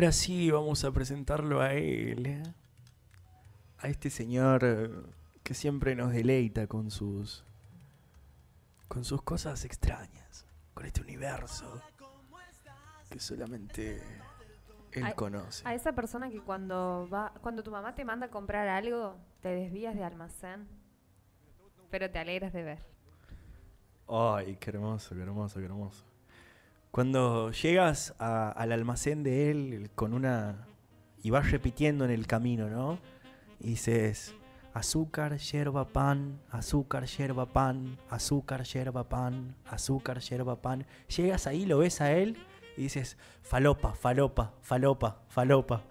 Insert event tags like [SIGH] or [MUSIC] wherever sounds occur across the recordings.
Ahora sí vamos a presentarlo a él, ¿eh? a este señor eh, que siempre nos deleita con sus con sus cosas extrañas, con este universo que solamente él conoce. A esa persona que cuando va, cuando tu mamá te manda a comprar algo, te desvías de almacén, pero te alegras de ver. Ay, qué hermoso, qué hermoso, qué hermoso. Cuando llegas a- al almacén de él con una... y vas repitiendo en el camino, ¿no? Y dices, azúcar, yerba, pan, azúcar, yerba, pan, azúcar, yerba, pan, azúcar, yerba, pan. Llegas ahí, lo ves a él y dices, falopa, falopa, falopa, falopa.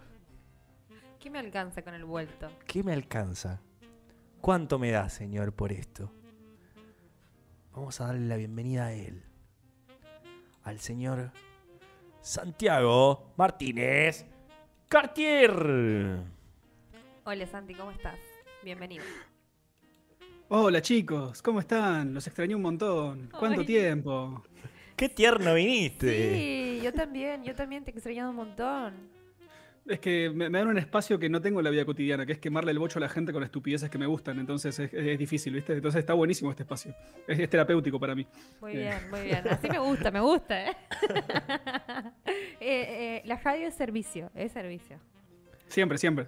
¿Qué me alcanza con el vuelto? ¿Qué me alcanza? ¿Cuánto me da, señor, por esto? Vamos a darle la bienvenida a él. Al señor Santiago Martínez Cartier. Hola Santi, ¿cómo estás? Bienvenido. Hola chicos, ¿cómo están? Los extrañé un montón. ¿Cuánto Ay. tiempo? Qué tierno viniste. Sí, yo también, yo también te he extrañado un montón. Es que me, me dan un espacio que no tengo en la vida cotidiana, que es quemarle el bocho a la gente con estupideces que me gustan. Entonces es, es difícil, ¿viste? Entonces está buenísimo este espacio. Es, es terapéutico para mí. Muy Eh. bien, muy bien. Así me gusta, me gusta, ¿eh? [LAUGHS] Eh, eh, la radio es servicio, es servicio. Siempre, siempre.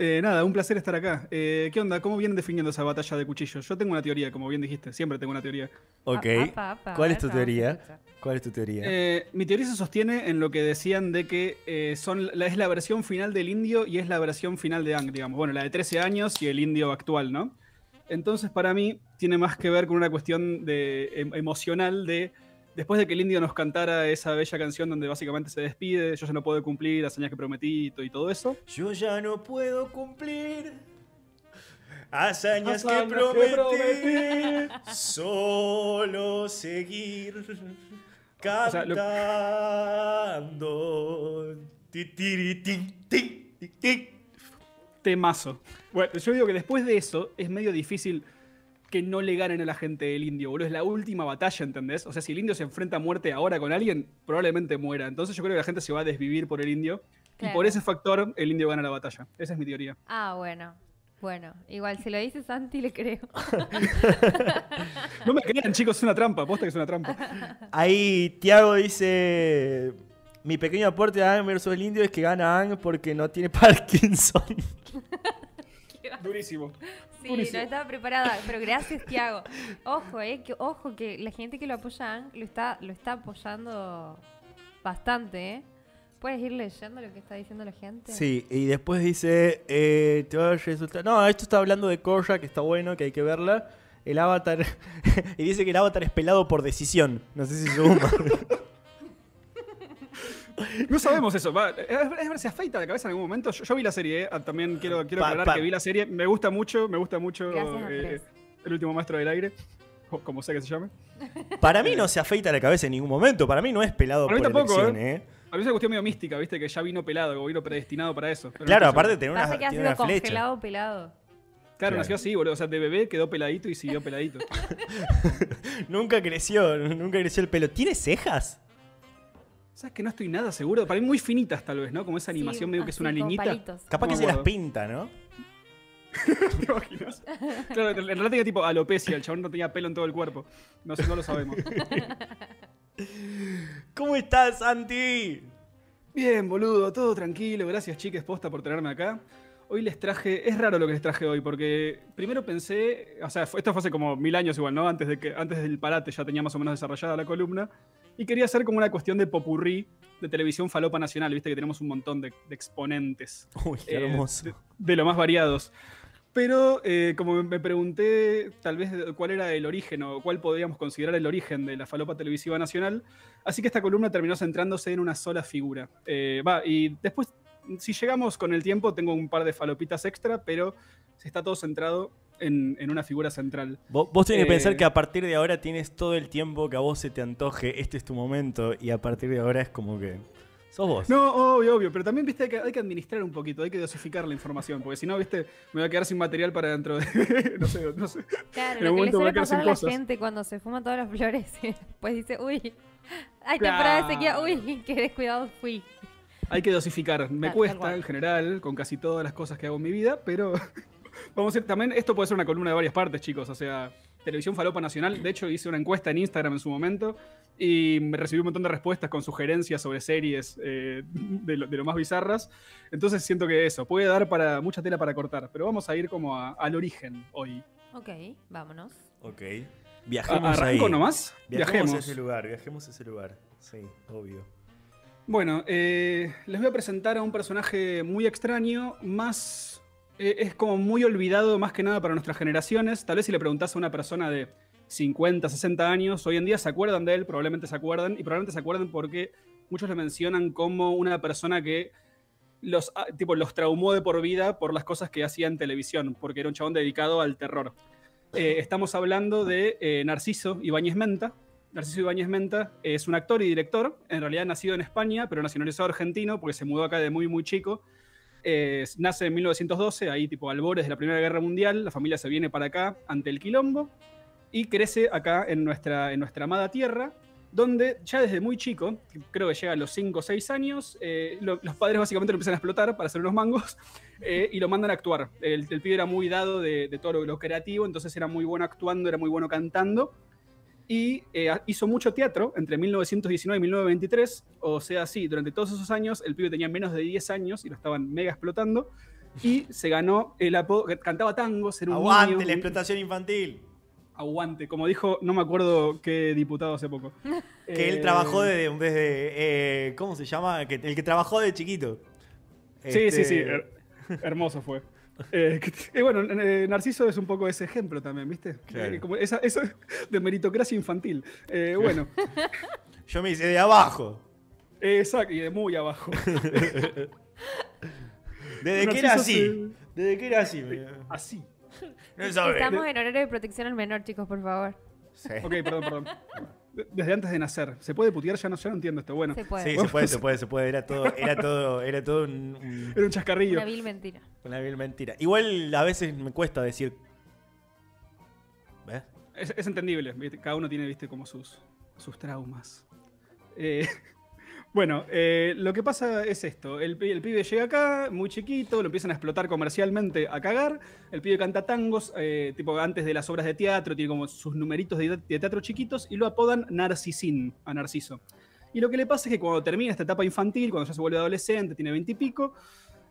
Eh, nada, un placer estar acá. Eh, ¿Qué onda? ¿Cómo vienen definiendo esa batalla de cuchillos? Yo tengo una teoría, como bien dijiste. Siempre tengo una teoría. Ok. Apa, apa, ¿Cuál es tu teoría? ¿Cuál es tu teoría? Eh, mi teoría se sostiene en lo que decían de que eh, son, la, es la versión final del indio y es la versión final de Ang, digamos. Bueno, la de 13 años y el indio actual, ¿no? Entonces, para mí, tiene más que ver con una cuestión de, em- emocional de. Después de que el indio nos cantara esa bella canción donde básicamente se despide, yo ya no puedo cumplir las hazañas que prometí y to- y todo eso. Yo ya no puedo cumplir hazañas, Hazañas que que prometí. Solo seguir cantando. Temazo. Bueno, yo digo que después de eso es medio difícil que no le ganen a la gente del indio, boludo. Es la última batalla, ¿entendés? O sea, si el indio se enfrenta a muerte ahora con alguien, probablemente muera. Entonces yo creo que la gente se va a desvivir por el indio. Y por ese factor, el indio gana la batalla. Esa es mi teoría. Ah, bueno. Bueno, igual si lo dice Santi le creo. [LAUGHS] No me crean, chicos, es una trampa. Posta que es una trampa. Ahí Tiago dice: Mi pequeño aporte a Ang versus el indio es que gana Ang porque no tiene [LAUGHS] Parkinson. [LAUGHS] Durísimo. Sí, no estaba preparada, pero gracias, Tiago. Ojo, eh, que, ojo, que la gente que lo apoya lo está, lo está apoyando bastante, ¿eh? ¿Puedes ir leyendo lo que está diciendo la gente? Sí, y después dice: eh, Te va a resultar. No, esto está hablando de Korra, que está bueno, que hay que verla. El avatar. [LAUGHS] y dice que el avatar es pelado por decisión. No sé si suma. [LAUGHS] [LAUGHS] No sabemos eso. Va, es, es ver, se afeita la cabeza en algún momento. Yo, yo vi la serie, eh. Ah, También quiero, quiero Pa- aclarar pa- que vi la serie. Me gusta mucho, me gusta mucho Gracias, eh. El último maestro del aire. o Como sea que se llame. Para mí no se afeita la cabeza en ningún momento. Para mí no es pelado Para por mí tampoco, elección, ¿eh? A mí es una cuestión medio mística, ¿viste? Que ya vino pelado, o vino predestinado para eso. Pero no Claro, estoy aparte tener una, que ha tiene sido una flecha. congelado pelado. Claro, Claro. nació así, boludo. O sea, de bebé quedó peladito y siguió peladito. [LAUGHS] Nunca creció, nunca creció el pelo. ¿Tiene cejas? ¿Sabes que no estoy nada seguro? Para mí muy finitas, tal vez, ¿no? Como esa animación Sí, medio que es una con liñita. palitos. Capaz No que se las pinta, ¿no? [LAUGHS] ¿Te imaginas? Claro, en realidad tenía tipo alopecia. El chabón no tenía pelo en todo el cuerpo. No sé, no lo sabemos. [LAUGHS] ¿Cómo estás, Santi? Bien, boludo, todo tranquilo. Gracias, chiques, posta, por tenerme acá. Hoy les traje, es raro lo que les traje hoy, porque primero pensé, o sea, esto fue hace como mil años igual, ¿no? Antes, de que, antes del parate ya tenía más o menos desarrollada la columna, y quería hacer como una cuestión de popurrí de televisión falopa nacional, viste que tenemos un montón de, de exponentes. Uy, qué eh, hermoso. de, de lo más variados. Pero eh, como me pregunté tal vez cuál era el origen o cuál podríamos considerar el origen de la falopa televisiva nacional, así que esta columna terminó centrándose en una sola figura. Eh, Va, y después, si llegamos con el tiempo, tengo un par de falopitas extra, pero está todo centrado en, en una figura central. Vos, vos tenés que Eh, pensar que a partir de ahora tienes todo el tiempo que a vos se te antoje, este es tu momento, y a partir de ahora es como que sos vos. No, obvio, obvio, pero también, viste, hay que, hay que administrar un poquito, hay que dosificar la información, porque si no, viste, me voy a quedar sin material para dentro de... [LAUGHS] no sé, no sé. Claro, En lo que le suele pasar a la cosas. gente cuando se fuma todas las flores [LAUGHS] después dice, uy, hay temporada de sequía, uy, qué descuidado fui. hay que dosificar. Me cuesta en general, con casi todas las cosas que hago en mi vida, pero [LAUGHS] vamos a ir también, esto puede ser una columna de varias partes, chicos. O sea, Televisión Falopa Nacional. De hecho, hice una encuesta en Instagram en su momento y me recibí un montón de respuestas con sugerencias sobre series eh, de, lo, de lo más bizarras. Entonces siento que eso, puede dar para mucha tela para cortar, pero vamos a ir como a- al origen hoy. Ok, vámonos. Ok. A- Viajemos ahí. ¿Arranco nomás? Viajemos, Viajemos. a ese lugar, viajemos a ese lugar. Sí, obvio. Bueno, eh, les voy a presentar a un personaje muy extraño, más... eh, es como muy olvidado más que nada para nuestras generaciones. Tal vez si le preguntás a una persona de 50, 60 años, hoy en día se acuerdan de él, probablemente se acuerdan, y probablemente se acuerdan porque muchos le mencionan como una persona que los, ah, tipo, los traumó de por vida por las cosas que hacía en televisión, porque era un chabón dedicado al terror. Eh, estamos hablando de eh, Narciso Ibáñez Menta, Narciso Ibáñez Menta es un actor y director, en realidad nacido en España, pero nacionalizado argentino porque se mudó acá de muy, muy chico. Nace en 1912, ahí tipo albores de la Primera Guerra Mundial, la familia se viene para acá ante el quilombo y crece acá en nuestra, en nuestra amada tierra, donde ya desde muy chico, creo que llega a los 5 o 6 años, eh, lo- los padres básicamente lo empiezan a explotar para hacer unos mangos [LAUGHS] eh, y lo mandan a actuar. El, el pibe era muy dado de, de todo lo, lo creativo, entonces era muy bueno actuando, era muy bueno cantando y eh, hizo mucho teatro entre 1919 y 1923, o sea, sí, durante todos esos años el pibe tenía menos de 10 años y lo estaban mega explotando, y se ganó el apodo, cantaba tangos, era un Aguante niño, la explotación infantil. aguante, como dijo, no me acuerdo qué diputado hace poco. [LAUGHS] Que él Eh, trabajó desde, desde eh, ¿cómo se llama? El que trabajó de chiquito. Sí, sí, sí, Este, her- hermoso fue. Eh, que- y bueno, eh, Narciso es un poco ese ejemplo también, ¿viste? Claro. Eh, como esa- eso [LAUGHS] de meritocracia infantil. Eh, bueno, [LAUGHS] Yo me hice de abajo. exacto, y de muy abajo. [LAUGHS] Desde que era así. se- Desde que era así. Así. No. Estamos en horario de protección al menor, chicos, por favor. Sí. Ok, perdón, perdón. Desde antes de nacer. ¿Se puede putear? Ya no, ya no entiendo esto. Bueno, Se puede. Sí, se puede, se puede, se puede. Era todo, era todo, era todo un- un- era un chascarrillo. Una vil mentira. una vil mentira. Igual a veces me cuesta decir. ¿Ves? Es, es entendible. ¿viste? Cada uno tiene, viste, como sus, sus traumas. Eh, bueno, eh, lo que pasa es esto. El, pi- el pibe llega acá, muy chiquito, lo empiezan a explotar comercialmente a cagar. El pibe canta tangos, eh, tipo antes de las obras de teatro, tiene como sus numeritos de, teatro chiquitos y lo apodan Narcisín, a Narciso. Y lo que le pasa es que cuando termina esta etapa infantil, cuando ya se vuelve adolescente, tiene veintipico,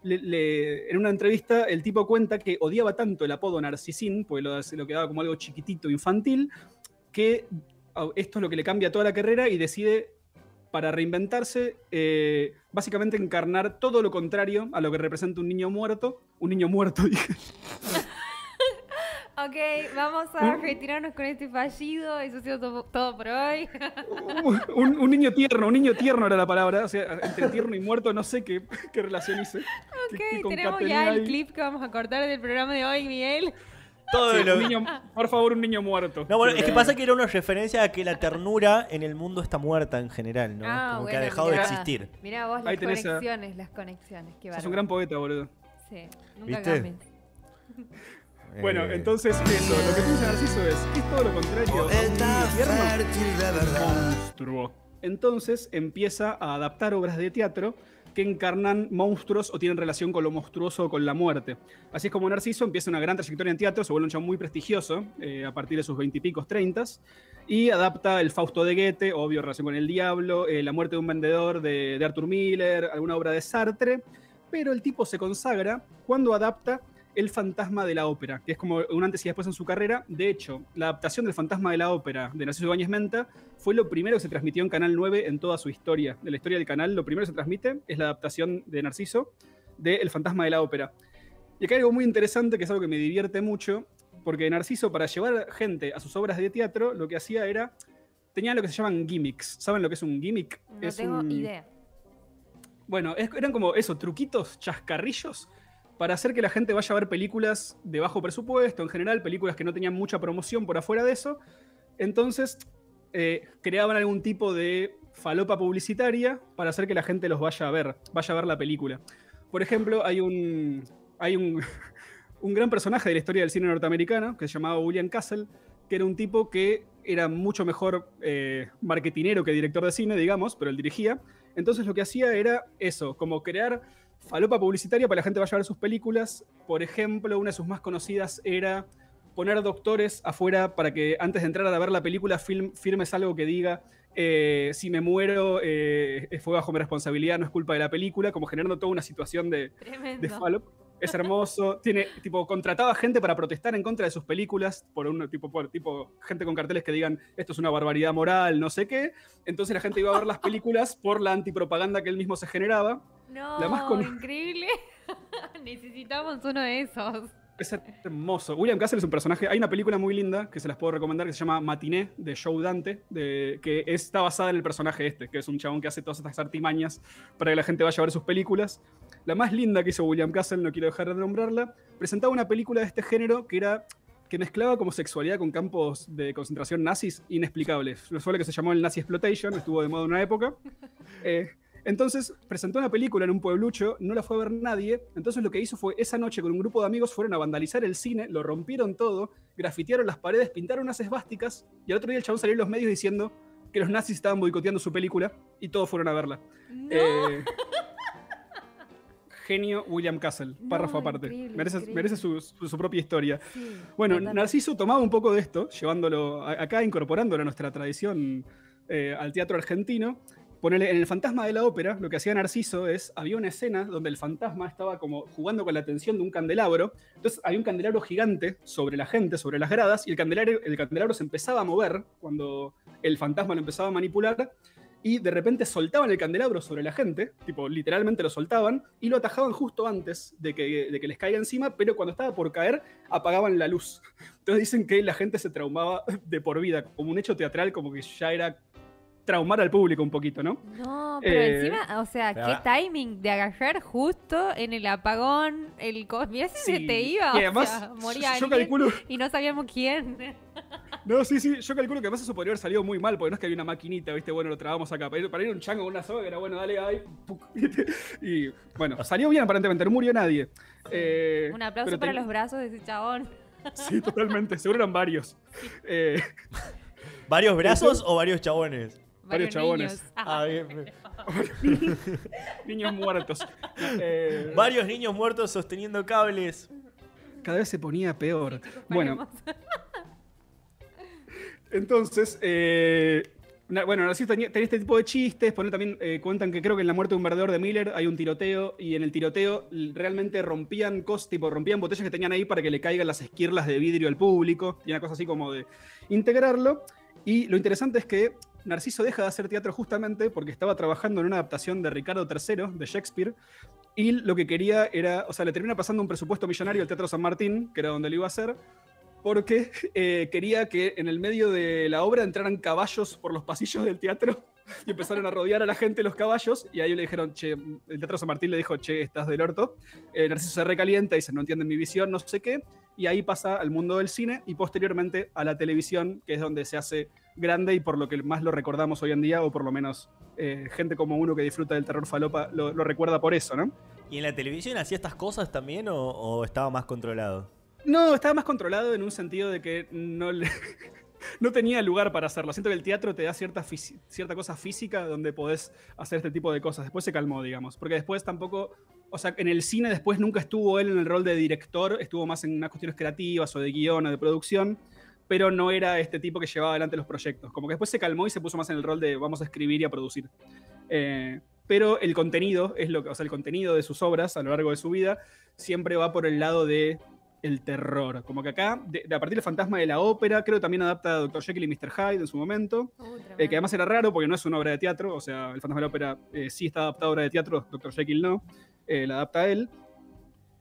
en una entrevista el tipo cuenta que odiaba tanto el apodo Narcisín, porque lo, lo quedaba como algo chiquitito, infantil, que esto es lo que le cambia toda la carrera y decide, para reinventarse, eh, básicamente encarnar todo lo contrario a lo que representa un niño muerto. Un niño muerto, [LAUGHS] dije. Ok, vamos a retirarnos con este fallido. Eso ha sido todo, todo por hoy. un, un niño tierno, un niño tierno era la palabra. O sea, entre tierno y muerto no sé qué, qué relación hice. qué- qué Ok, tenemos ya el ahí. clip que vamos a cortar del programa de hoy, Miguel. Todo Sí, lo- un niño- por favor, un niño muerto. No, bueno, es que pasa que era una referencia a que la ternura en el mundo está muerta en general, ¿no? Ah, Como que bueno, ha dejado mirá. de existir. Mirá vos las tenés a- conexiones, las conexiones. Qué Sos un gran poeta, boludo. Sí, nunca ¿Viste? cambies. Bueno, Eh, entonces eso, lo que piensa Narciso es, ¿qué es todo lo contrario? Monstruo. Entonces empieza a adaptar obras de teatro que encarnan monstruos o tienen relación con lo monstruoso o con la muerte. Así es como Narciso empieza una gran trayectoria en teatro, se vuelve un chabón muy prestigioso eh, a partir de sus veintipicos, treintas, y adapta el Fausto de Goethe, obvio, relación con el diablo, eh, La muerte de un vendedor de, de Arthur Miller, alguna obra de Sartre, pero el tipo se consagra cuando adapta El fantasma de la ópera, que es como un antes y después en su carrera. De hecho, la adaptación del fantasma de la ópera de Narciso Ibáñez Menta fue lo primero que se transmitió en Canal 9 en toda su historia. De la historia del canal, lo primero que se transmite es la adaptación de Narciso de El fantasma de la ópera. Y acá hay algo muy interesante, que es algo que me divierte mucho, porque Narciso, para llevar gente a sus obras de teatro, lo que hacía era. Tenía lo que se llaman gimmicks. ¿Saben lo que es un gimmick? No es tengo un- idea. bueno, es- eran como eso, truquitos, chascarrillos, para hacer que la gente vaya a ver películas de bajo presupuesto, en general, películas que no tenían mucha promoción por afuera de eso. Entonces, eh, creaban algún tipo de falopa publicitaria para hacer que la gente los vaya a ver, vaya a ver la película. Por ejemplo, hay un, hay un, [LAUGHS] un gran personaje de la historia del cine norteamericano que se llamaba William Castle, que era un tipo que era mucho mejor eh, marketinero que director de cine, digamos, pero él dirigía. Entonces lo que hacía era eso, como crear falopa publicitaria para que la gente vaya a ver sus películas. Por ejemplo, una de sus más conocidas era poner doctores afuera para que antes de entrar a ver la película firmes algo que diga eh, si me muero eh, fue bajo mi responsabilidad, no es culpa de la película, como generando toda una situación de, de Es hermoso, [LAUGHS] tiene, tipo, contrataba gente para protestar en contra de sus películas, por un tipo, por, tipo, gente con carteles que digan esto es una barbaridad moral, no sé qué. Entonces la gente iba a ver las películas por la antipropaganda que él mismo se generaba. No, increíble. [LAUGHS] Necesitamos uno de esos. Es hermoso. William Castle es un personaje. Hay una película muy linda que se las puedo recomendar que se llama Matiné de Joe Dante, de, que está basada en el personaje este, que es un chabón que hace todas estas artimañas para que la gente vaya a ver sus películas. La más linda que hizo William Castle, no quiero dejar de nombrarla, presentaba una película de este género que era que mezclaba como sexualidad con campos de concentración nazis inexplicables. Fue lo que se llamó el Nazi Exploitation, estuvo de moda en una época. [LAUGHS] Eh, entonces presentó una película en un pueblucho, no la fue a ver nadie. Entonces lo que hizo fue esa noche con un grupo de amigos fueron a vandalizar el cine, lo rompieron todo, grafitearon las paredes, pintaron unas esvásticas y al otro día el chabón salió en los medios diciendo que los nazis estaban boicoteando su película y todos fueron a verla. Eh, genio William Castle, párrafo aparte. merece, su, propia historia. bueno, Narciso tomaba un poco de esto, llevándolo acá, incorporándolo a nuestra tradición eh, al teatro argentino en el fantasma de la ópera, lo que hacía Narciso es, había una escena donde el fantasma estaba como jugando con la tensión de un candelabro, entonces había un candelabro gigante sobre la gente, sobre las gradas, y el candelabro, el candelabro se empezaba a mover cuando el fantasma lo empezaba a manipular, y de repente soltaban el candelabro sobre la gente, tipo literalmente lo soltaban, y lo atajaban justo antes de que, de que les caiga encima, pero cuando estaba por caer apagaban la luz. Entonces dicen que la gente se traumaba de por vida, como un hecho teatral, como que ya era traumar al público un poquito, ¿no? No, pero eh, encima, o sea, qué timing de agarrar justo en el apagón el Mira si se te iba, y además, moría yo, calculo... y no sabíamos quién. No, sí, sí, yo calculo que además eso podría haber salido muy mal, porque no es que había una maquinita, ¿viste? Bueno, lo trabamos acá. Para ir, para ir un chango con una soga, que era bueno, dale ahí. [LAUGHS] Y bueno, salió bien aparentemente, no murió nadie. Eh, un aplauso para los brazos de ese chabón. Sí, totalmente, seguro eran varios. Eh, ¿Varios brazos o varios chabones? Varios chabones. Ah, bien. [LAUGHS] niños muertos. Eh, varios niños muertos sosteniendo cables. Cada vez se ponía peor. Bueno. Entonces, eh, bueno, tenía, tenía, este tipo de chistes. Poner también eh, cuentan que creo que en la muerte de un verdadero de Miller hay un tiroteo y en el tiroteo realmente rompían cosas, tipo rompían botellas que tenían ahí para que le caigan las esquirlas de vidrio al público. Y una cosa así como de integrarlo. Y lo interesante es que Narciso deja de hacer teatro justamente porque estaba trabajando en una adaptación de Ricardo III, de Shakespeare, y lo que quería era, o sea, le termina pasando un presupuesto millonario al Teatro San Martín, que era donde lo iba a hacer, porque eh, quería que en el medio de la obra entraran caballos por los pasillos del teatro [LAUGHS] y empezaron a rodear a la gente los caballos y ahí le dijeron, che, el Teatro San Martín le dijo, che, estás del orto. Eh, Narciso se recalienta y dice, no entienden mi visión, no sé qué, y ahí pasa al mundo del cine y posteriormente a la televisión, que es donde se hace grande y por lo que más lo recordamos hoy en día, o por lo menos eh, gente como uno que disfruta del terror falopa lo, recuerda por eso, ¿no? ¿Y en la televisión hacía estas cosas también o, estaba más controlado? No, estaba más controlado en un sentido de que no, [LAUGHS] no tenía lugar para hacerlo. Siento que el teatro te da cierta, cierta cosa física donde podés hacer este tipo de cosas. Después se calmó, digamos. Porque después tampoco. O sea, en el cine después nunca estuvo él en el rol de director, estuvo más en unas cuestiones creativas o de guion o de producción pero no era este tipo que llevaba adelante los proyectos. Como que después se calmó y se puso más en el rol de vamos a escribir y a producir. Eh, pero el contenido es lo que, o sea, el contenido de sus obras a lo largo de su vida siempre va por el lado de el terror. Como que acá, de, a partir del fantasma de la ópera, creo que también adapta a Dr. Jekyll y Mr. Hyde en su momento, uh, eh, que además era raro porque no es una obra de teatro, o sea, el fantasma de la ópera eh, sí está adaptado a obra de teatro, Dr. Jekyll no, la adapta a él.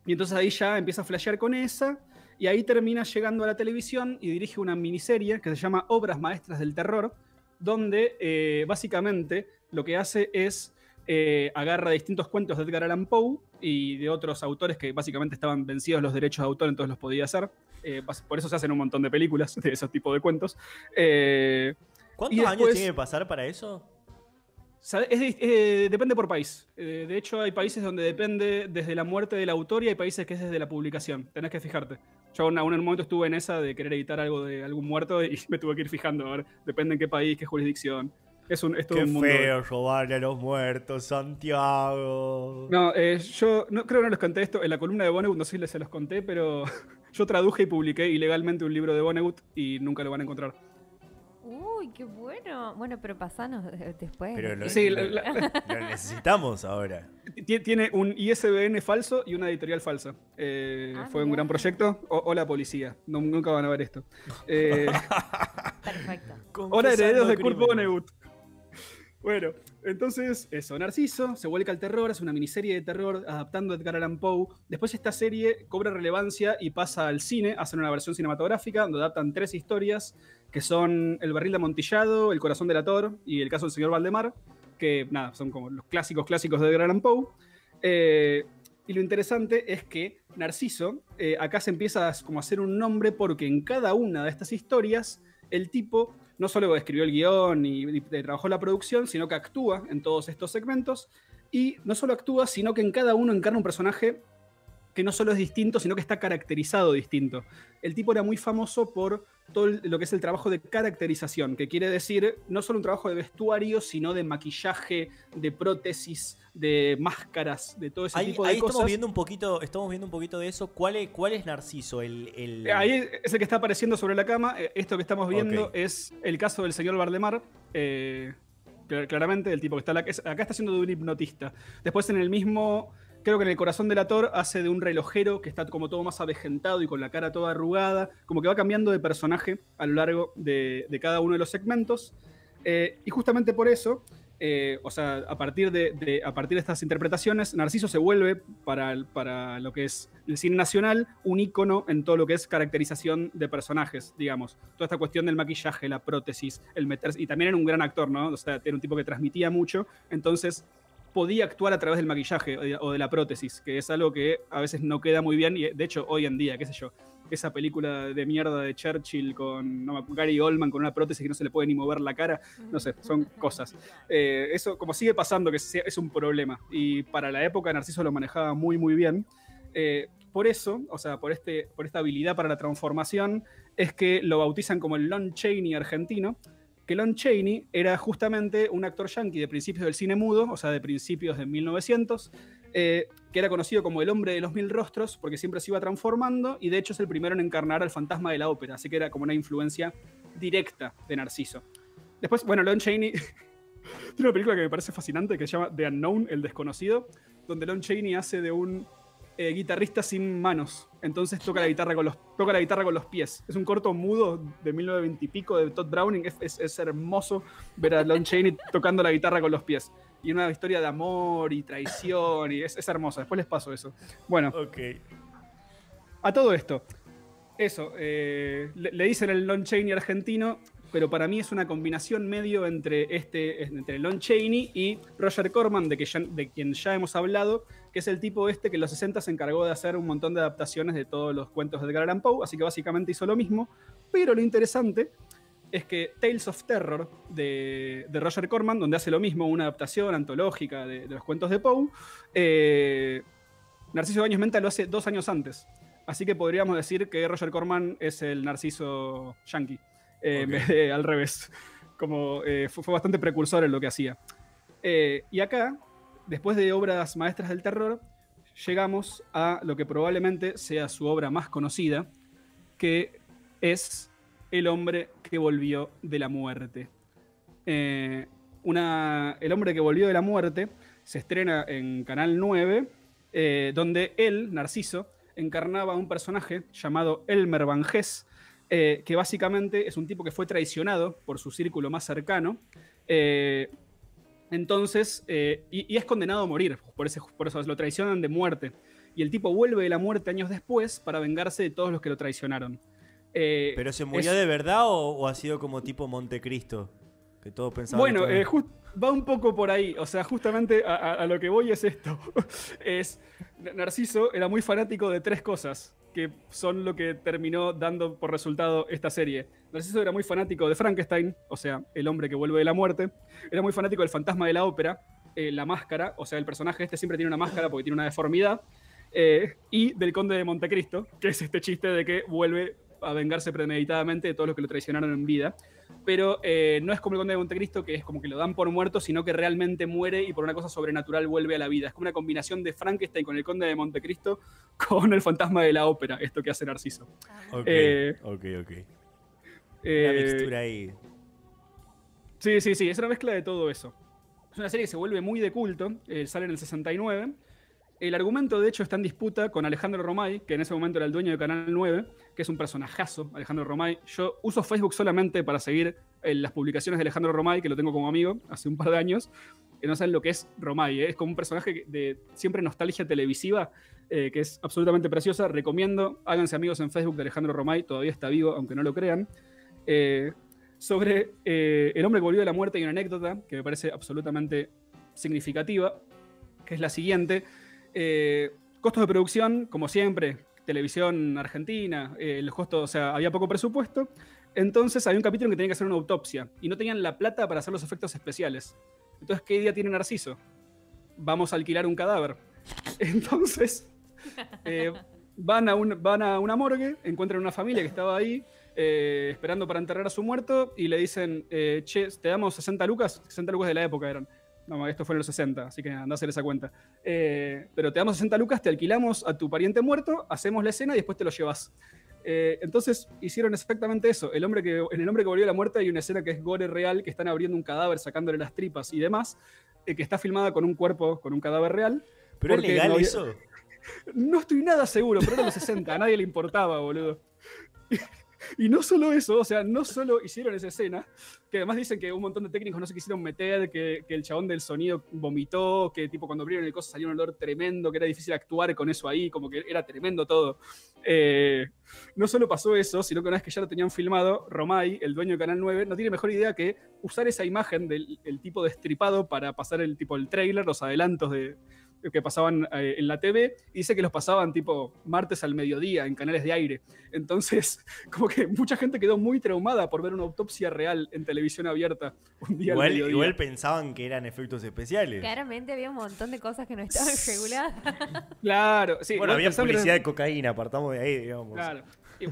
Y entonces ahí ya empieza a flashear con esa. Y ahí termina llegando a la televisión y dirige una miniserie que se llama Obras Maestras del Terror, donde eh, básicamente lo que hace es eh, agarra distintos cuentos de Edgar Allan Poe y de otros autores que básicamente estaban vencidos los derechos de autor, entonces los podía hacer. Eh, por eso se hacen un montón de películas [LAUGHS] de esos tipos de cuentos. ¿Cuántos años tiene que pasar para eso? Eh, depende por país. Eh, de hecho, hay países donde depende desde la muerte del autor y hay países que es desde la publicación. Tenés que fijarte. Yo en un momento estuve en esa de querer editar algo de algún muerto y [LAUGHS] me tuve que ir fijando. A ver, depende en qué país, qué jurisdicción. Es, un, es todo Qué un mundo. feo robarle a los muertos, Santiago. No, eh, yo no, creo que no les conté esto en la columna de Vonnegut, no sé si se los conté, pero [LAUGHS] yo traduje y publiqué ilegalmente un libro de Vonnegut y nunca lo van a encontrar. Uy, qué bueno. Bueno, pero pasanos después. Pero lo, Sí, lo- la- [LAUGHS] lo necesitamos ahora. Ti- Tiene un ISBN falso y una editorial falsa. Eh, Ah, fue un gran proyecto. O, hola policía, No- nunca van a ver esto. Eh, [LAUGHS] Perfecto. Hola, herederos de Kurt. Vonnegut. Bueno, entonces, eso, Narciso se vuelca al terror, es una miniserie de terror adaptando a Edgar Allan Poe. Después esta serie cobra relevancia y pasa al cine, hacen una versión cinematográfica donde adaptan tres historias, que son El barril de amontillado, El corazón del ator y El caso del señor Valdemar, que nada, son como los clásicos clásicos de Allan Poe. Eh, y lo interesante es que Narciso, eh, acá se empieza a, como a hacer un nombre porque en cada una de estas historias el tipo no solo escribió el guion y, y trabajó la producción, sino que actúa en todos estos segmentos. Y no solo actúa, sino que en cada uno encarna un personaje que no solo es distinto, sino que está caracterizado distinto. El tipo era muy famoso por todo lo que es el trabajo de caracterización, que quiere decir no solo un trabajo de vestuario, sino de maquillaje, de prótesis, de máscaras, de todo ese Ahí, tipo de ahí cosas. estamos viendo un poquito, estamos viendo un poquito de eso. ¿Cuál es, cuál es Narciso? El, el- Ahí es el que está apareciendo sobre la cama. Eh, Esto que estamos viendo es el caso del señor Valdemar. eh, cl- claramente, el tipo que está acá está haciendo de un hipnotista. Después en el mismo, creo que en el corazón del ator hace de un relojero que está como todo más avejentado y con la cara toda arrugada. Como que va cambiando de personaje a lo largo de, de cada uno de los segmentos. Eh, y justamente por eso, eh, o sea, a partir de, de- a partir de estas interpretaciones, Narciso se vuelve para, para lo que es el cine nacional un ícono en todo lo que es caracterización de personajes, digamos. Toda esta cuestión del maquillaje, la prótesis, el meterse. Y también era un gran actor, ¿no? O sea, era un tipo que transmitía mucho. Entonces podía actuar a través del maquillaje o de- o de la prótesis, que es algo que a veces no queda muy bien. Y de hecho, hoy en día, qué sé yo, esa película de mierda de Churchill con no, Gary Oldman con una prótesis que no se le puede ni mover la cara, no sé, son cosas. Eh, eso, como sigue pasando, que es un problema. Y para la época, Narciso lo manejaba muy, muy bien. Eh, por eso, o sea, por, este, por esta habilidad para la transformación, es que lo bautizan como el Lon Chaney argentino. Que Lon Chaney era justamente un actor yankee de principios del cine mudo, o sea, de principios de 1900, eh, que era conocido como el hombre de los mil rostros, porque siempre se iba transformando, y de hecho es el primero en encarnar al fantasma de la ópera, así que era como una influencia directa de Narciso. Después, bueno, Lon Chaney [LAUGHS] tiene una película que me parece fascinante que se llama The Unknown, el desconocido, donde Lon Chaney hace de un eh, guitarrista sin manos. Entonces toca la, guitarra con los, toca la guitarra con los pies. Es un corto mudo de 1920 y pico de Todd Browning. Es, es- es hermoso ver a Lon Chaney [LAUGHS] tocando la guitarra con los pies. Y una historia de amor y traición. Y es, es hermosa. Después les paso eso. Bueno, Ok. a todo esto, eso, eh, le, le dicen el Lon Chaney argentino, pero para mí es una combinación medio entre, este, entre Lon Chaney y Roger Corman, de, que ya- de quien ya hemos hablado, que es el tipo este que en los 60 se encargó de hacer un montón de adaptaciones de todos los cuentos de Edgar Allan Poe, así que básicamente hizo lo mismo, pero lo interesante es que Tales of Terror de, de Roger Corman, donde hace lo mismo, una adaptación antológica de, de los cuentos de Poe, eh, Narciso Baños Menta lo hace dos años antes. Así que podríamos decir que Roger Corman es el Narciso Yankee, eh, en Ok. vez de al revés. Como eh, fue, fue bastante precursor en lo que hacía. Eh, y acá, después de obras maestras del terror, llegamos a lo que probablemente sea su obra más conocida, que es El hombre que volvió de la muerte. Eh, el hombre que volvió de la muerte se estrena en Canal 9, eh, donde él, Narciso, encarnaba a un personaje llamado Elmer Van Hess, eh, que básicamente es un tipo que fue traicionado por su círculo más cercano. Entonces, eh, y, y es condenado a morir, por, ese, por eso lo traicionan de muerte. Y el tipo vuelve de la muerte años después para vengarse de todos los que lo traicionaron. Eh, ¿Pero se murió es- de verdad o, o ha sido como tipo Montecristo? Que todos pensaban Bueno, eh, va un poco por ahí. O sea, justamente a, a- a lo que voy es esto. [LAUGHS] es Narciso era muy fanático de tres cosas que son lo que terminó dando por resultado esta serie. Narciso era muy fanático de Frankenstein, o sea, el hombre que vuelve de la muerte. Era muy fanático del fantasma de la ópera, eh, la máscara, o sea, el personaje este siempre tiene una máscara porque tiene una deformidad. eh, y del conde de Montecristo, que es este chiste de que vuelve a vengarse premeditadamente de todos los que lo traicionaron en vida. Pero eh, no es como el Conde de Montecristo, que es como que lo dan por muerto, sino que realmente muere y por una cosa sobrenatural vuelve a la vida. Es como una combinación de Frankenstein con el Conde de Montecristo [LAUGHS] con el fantasma de la ópera, esto que hace Narciso. Ok, Eh, ok, ok. Eh, Una mixtura ahí. Sí, sí, sí, es una mezcla de todo eso. Es una serie que se vuelve muy de culto, eh, sale en el 69. El argumento, de hecho, está en disputa con Alejandro Romay, que en ese momento era el dueño de Canal 9, que es un personajazo, Alejandro Romay. Yo uso Facebook solamente para seguir eh, las publicaciones de Alejandro Romay, que lo tengo como amigo [LAUGHS] hace un par de años, que no saben lo que es Romay. eh. Es como un personaje de siempre nostalgia televisiva, eh, que es absolutamente preciosa. Recomiendo, háganse amigos en Facebook de Alejandro Romay, todavía está vivo, aunque no lo crean. Eh, sobre el hombre que volvió de la muerte y una anécdota que me parece absolutamente significativa, que es la siguiente. Eh, costos de producción, como siempre, televisión argentina, eh, los costos, o sea, había poco presupuesto. Entonces había un capítulo en que tenían que hacer una autopsia y no tenían la plata para hacer los efectos especiales. Entonces, ¿qué idea tiene Narciso? Vamos a alquilar un cadáver. [LAUGHS] Entonces, eh, van, a un- van a una morgue, encuentran una familia que estaba ahí esperando para enterrar a su muerto y le dicen, che, te damos 60 lucas, 60 lucas de la época eran. No, esto fue en los 60, así que anda a hacer esa cuenta. Eh, pero te damos 60 lucas, te alquilamos a tu pariente muerto, hacemos la escena y después te lo llevas. Eh, entonces hicieron exactamente eso. El hombre que, en El hombre que volvió a la muerte hay una escena que es gore real, que están abriendo un cadáver, sacándole las tripas y demás, eh, que está filmada con un cuerpo, con un cadáver real. ¿Pero es legal no eso? [LAUGHS] No estoy nada seguro, pero eran los 60, a nadie le importaba, boludo. [LAUGHS] Y no solo eso, o sea, no solo hicieron esa escena, que además dicen que un montón de técnicos no se quisieron meter, que, que el chabón del sonido vomitó, que tipo cuando abrieron el coso salió un olor tremendo, que era difícil actuar con eso ahí, como que era tremendo todo. Eh, no solo pasó eso, sino que una vez que ya lo tenían filmado, Romay, el dueño de Canal 9, no tiene mejor idea que usar esa imagen del el tipo destripado para pasar el tipo el trailer, los adelantos de, que pasaban eh, en la TV, y dice que los pasaban tipo martes al mediodía en canales de aire. Entonces, [LAUGHS] como que mucha gente quedó muy traumada por ver una autopsia real en televisión abierta un día al Igual, mediodía. igual pensaban que eran efectos especiales. Claramente había un montón de cosas que no estaban reguladas. Claro, sí. bueno, había publicidad de cocaína, apartamos de ahí, digamos. Claro.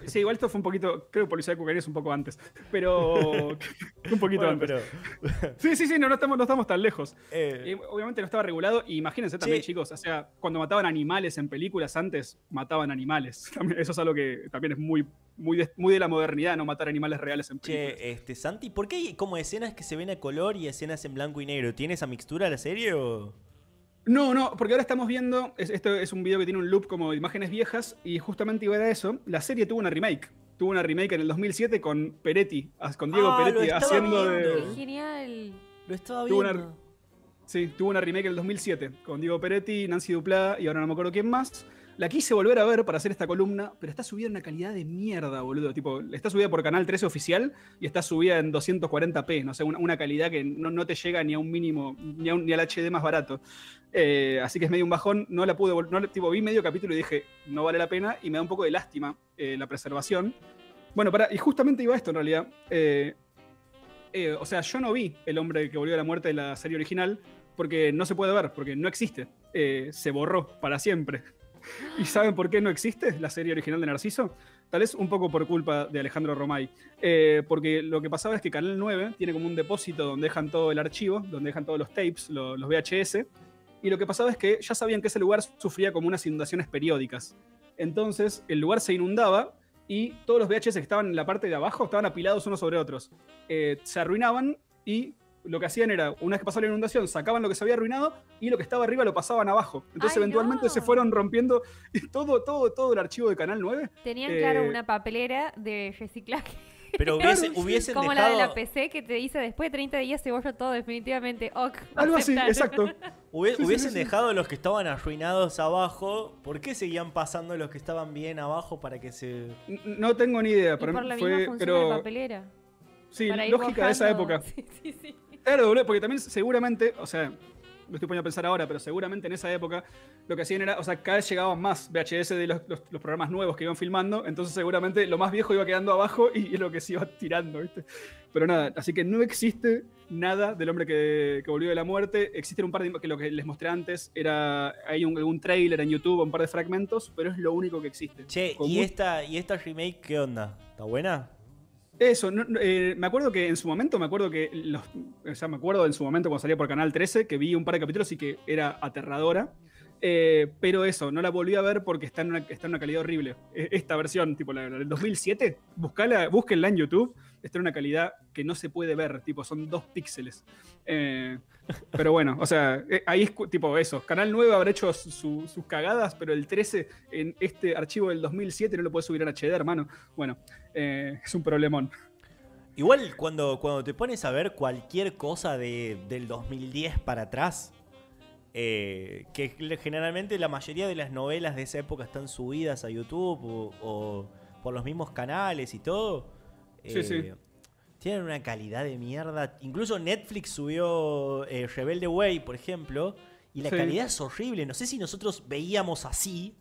Sí, igual esto fue un poquito, creo que Policía de Cocaína es un poco antes, pero [LAUGHS] un poquito Bueno, antes. pero, Sí, sí, sí, no, no, estamos, no estamos tan lejos. eh, obviamente no estaba regulado. Y imagínense también, chicos, o sea, cuando mataban animales en películas antes, mataban animales. [LAUGHS] Eso es algo que también es muy, muy, de, muy de la modernidad, no matar animales reales en películas. che, este, Santi, ¿por qué hay como escenas que se ven a color y escenas en blanco y negro? ¿Tiene esa mixtura la serie o...? No, no, porque ahora estamos viendo, es- esto es un video que tiene un loop como de imágenes viejas y justamente iba a eso, la serie tuvo una remake. Tuvo una remake en el 2007 con Peretti, as- con Diego Ah, lo Peretti estaba haciendo viendo. Qué genial. Lo estaba Tuvo viendo. una- Sí, tuvo una remake en el 2007 con Diego Peretti, Nancy Duplá y ahora no me acuerdo quién más. La quise volver a ver para hacer esta columna, pero está subida en una calidad de mierda, boludo. Tipo, está subida por Canal 13 oficial y está subida en 240p, no sé, una, una calidad que no, no te llega ni a un mínimo, ni, a un- ni al HD más barato. Eh, así que es medio un bajón, no la pude, no, la- tipo, vi medio capítulo y dije, no vale la pena y me da un poco de lástima eh, la preservación. Bueno, para, y justamente iba esto en realidad. Eh, eh, o sea, yo no vi El hombre que volvió a la muerte de la serie original porque no se puede ver, porque no existe. Eh, se borró para siempre. [LAUGHS] ¿Y saben por qué no existe la serie original de Narciso? Tal vez un poco por culpa de Alejandro Romay. Eh, porque lo que pasaba es que Canal 9 tiene como un depósito donde dejan todo el archivo, donde dejan todos los tapes, lo- los VHS. Y lo que pasaba es que ya sabían que ese lugar sufría como unas inundaciones periódicas. Entonces el lugar se inundaba y todos los VHS que estaban en la parte de abajo estaban apilados unos sobre otros. Eh, se arruinaban y lo que hacían era, una vez que pasó la inundación, sacaban lo que se había arruinado y lo que estaba arriba lo pasaban abajo. Entonces ¡Ay, eventualmente no! se fueron rompiendo [LAUGHS] todo, todo, todo el archivo de Canal 9. Tenían, Eh, claro, una papelera de reciclaje. Pero [LAUGHS] hubiese- hubiesen Como la de dejado... la PC que te dice después de 30 días se borra todo definitivamente. Ok, Algo así, exacto. [LAUGHS] Hubie- Sí, sí, hubiesen sí, sí. dejado los que estaban arruinados abajo. ¿Por qué seguían pasando los que estaban bien abajo para que se... No tengo ni idea, Y para por mí la fue, misma función de pero papelera. sí, lógica de esa época. [LAUGHS] Sí, sí, sí. Claro, porque también seguramente, o sea, lo estoy poniendo a pensar ahora, pero seguramente en esa época lo que hacían era, o sea, cada vez llegaban más VHS de los, los- los programas nuevos que iban filmando, entonces seguramente lo más viejo iba quedando abajo y es lo que se iba tirando, ¿viste? Pero nada, así que no existe nada del hombre que, que volvió de la muerte. Existen un par de que lo que les mostré antes era hay un, algún trailer en YouTube, un par de fragmentos, pero es lo único que existe. Che, Con ¿y esta, ¿y esta remake qué onda? ¿Está buena? Eso, no- eh, me acuerdo que en su momento, me acuerdo que los, o sea, me acuerdo en su momento cuando salía por Canal 13, que vi un par de capítulos y que era aterradora. Eh, pero eso, no la volví a ver porque está en una, está una calidad horrible. E- Esta versión, tipo la, la del 2007, buscala, búsquenla en YouTube, está en una calidad que no se puede ver, tipo son dos píxeles. Eh, pero bueno, o sea, eh, ahí es tipo eso. Canal 9 habrá hecho su- sus cagadas, pero el 13 en este archivo del 2007 no lo puedes subir en HD, hermano. Bueno, eh, es un problemón. Igual cuando, cuando te pones a ver cualquier cosa de, del 2010 para atrás, eh, que generalmente la mayoría de las novelas de esa época están subidas a YouTube o, o por los mismos canales y todo, Sí, sí. Tienen una calidad de mierda. Incluso Netflix subió eh, Rebelde Way, por ejemplo, y la Sí. calidad es horrible. No sé si nosotros veíamos así.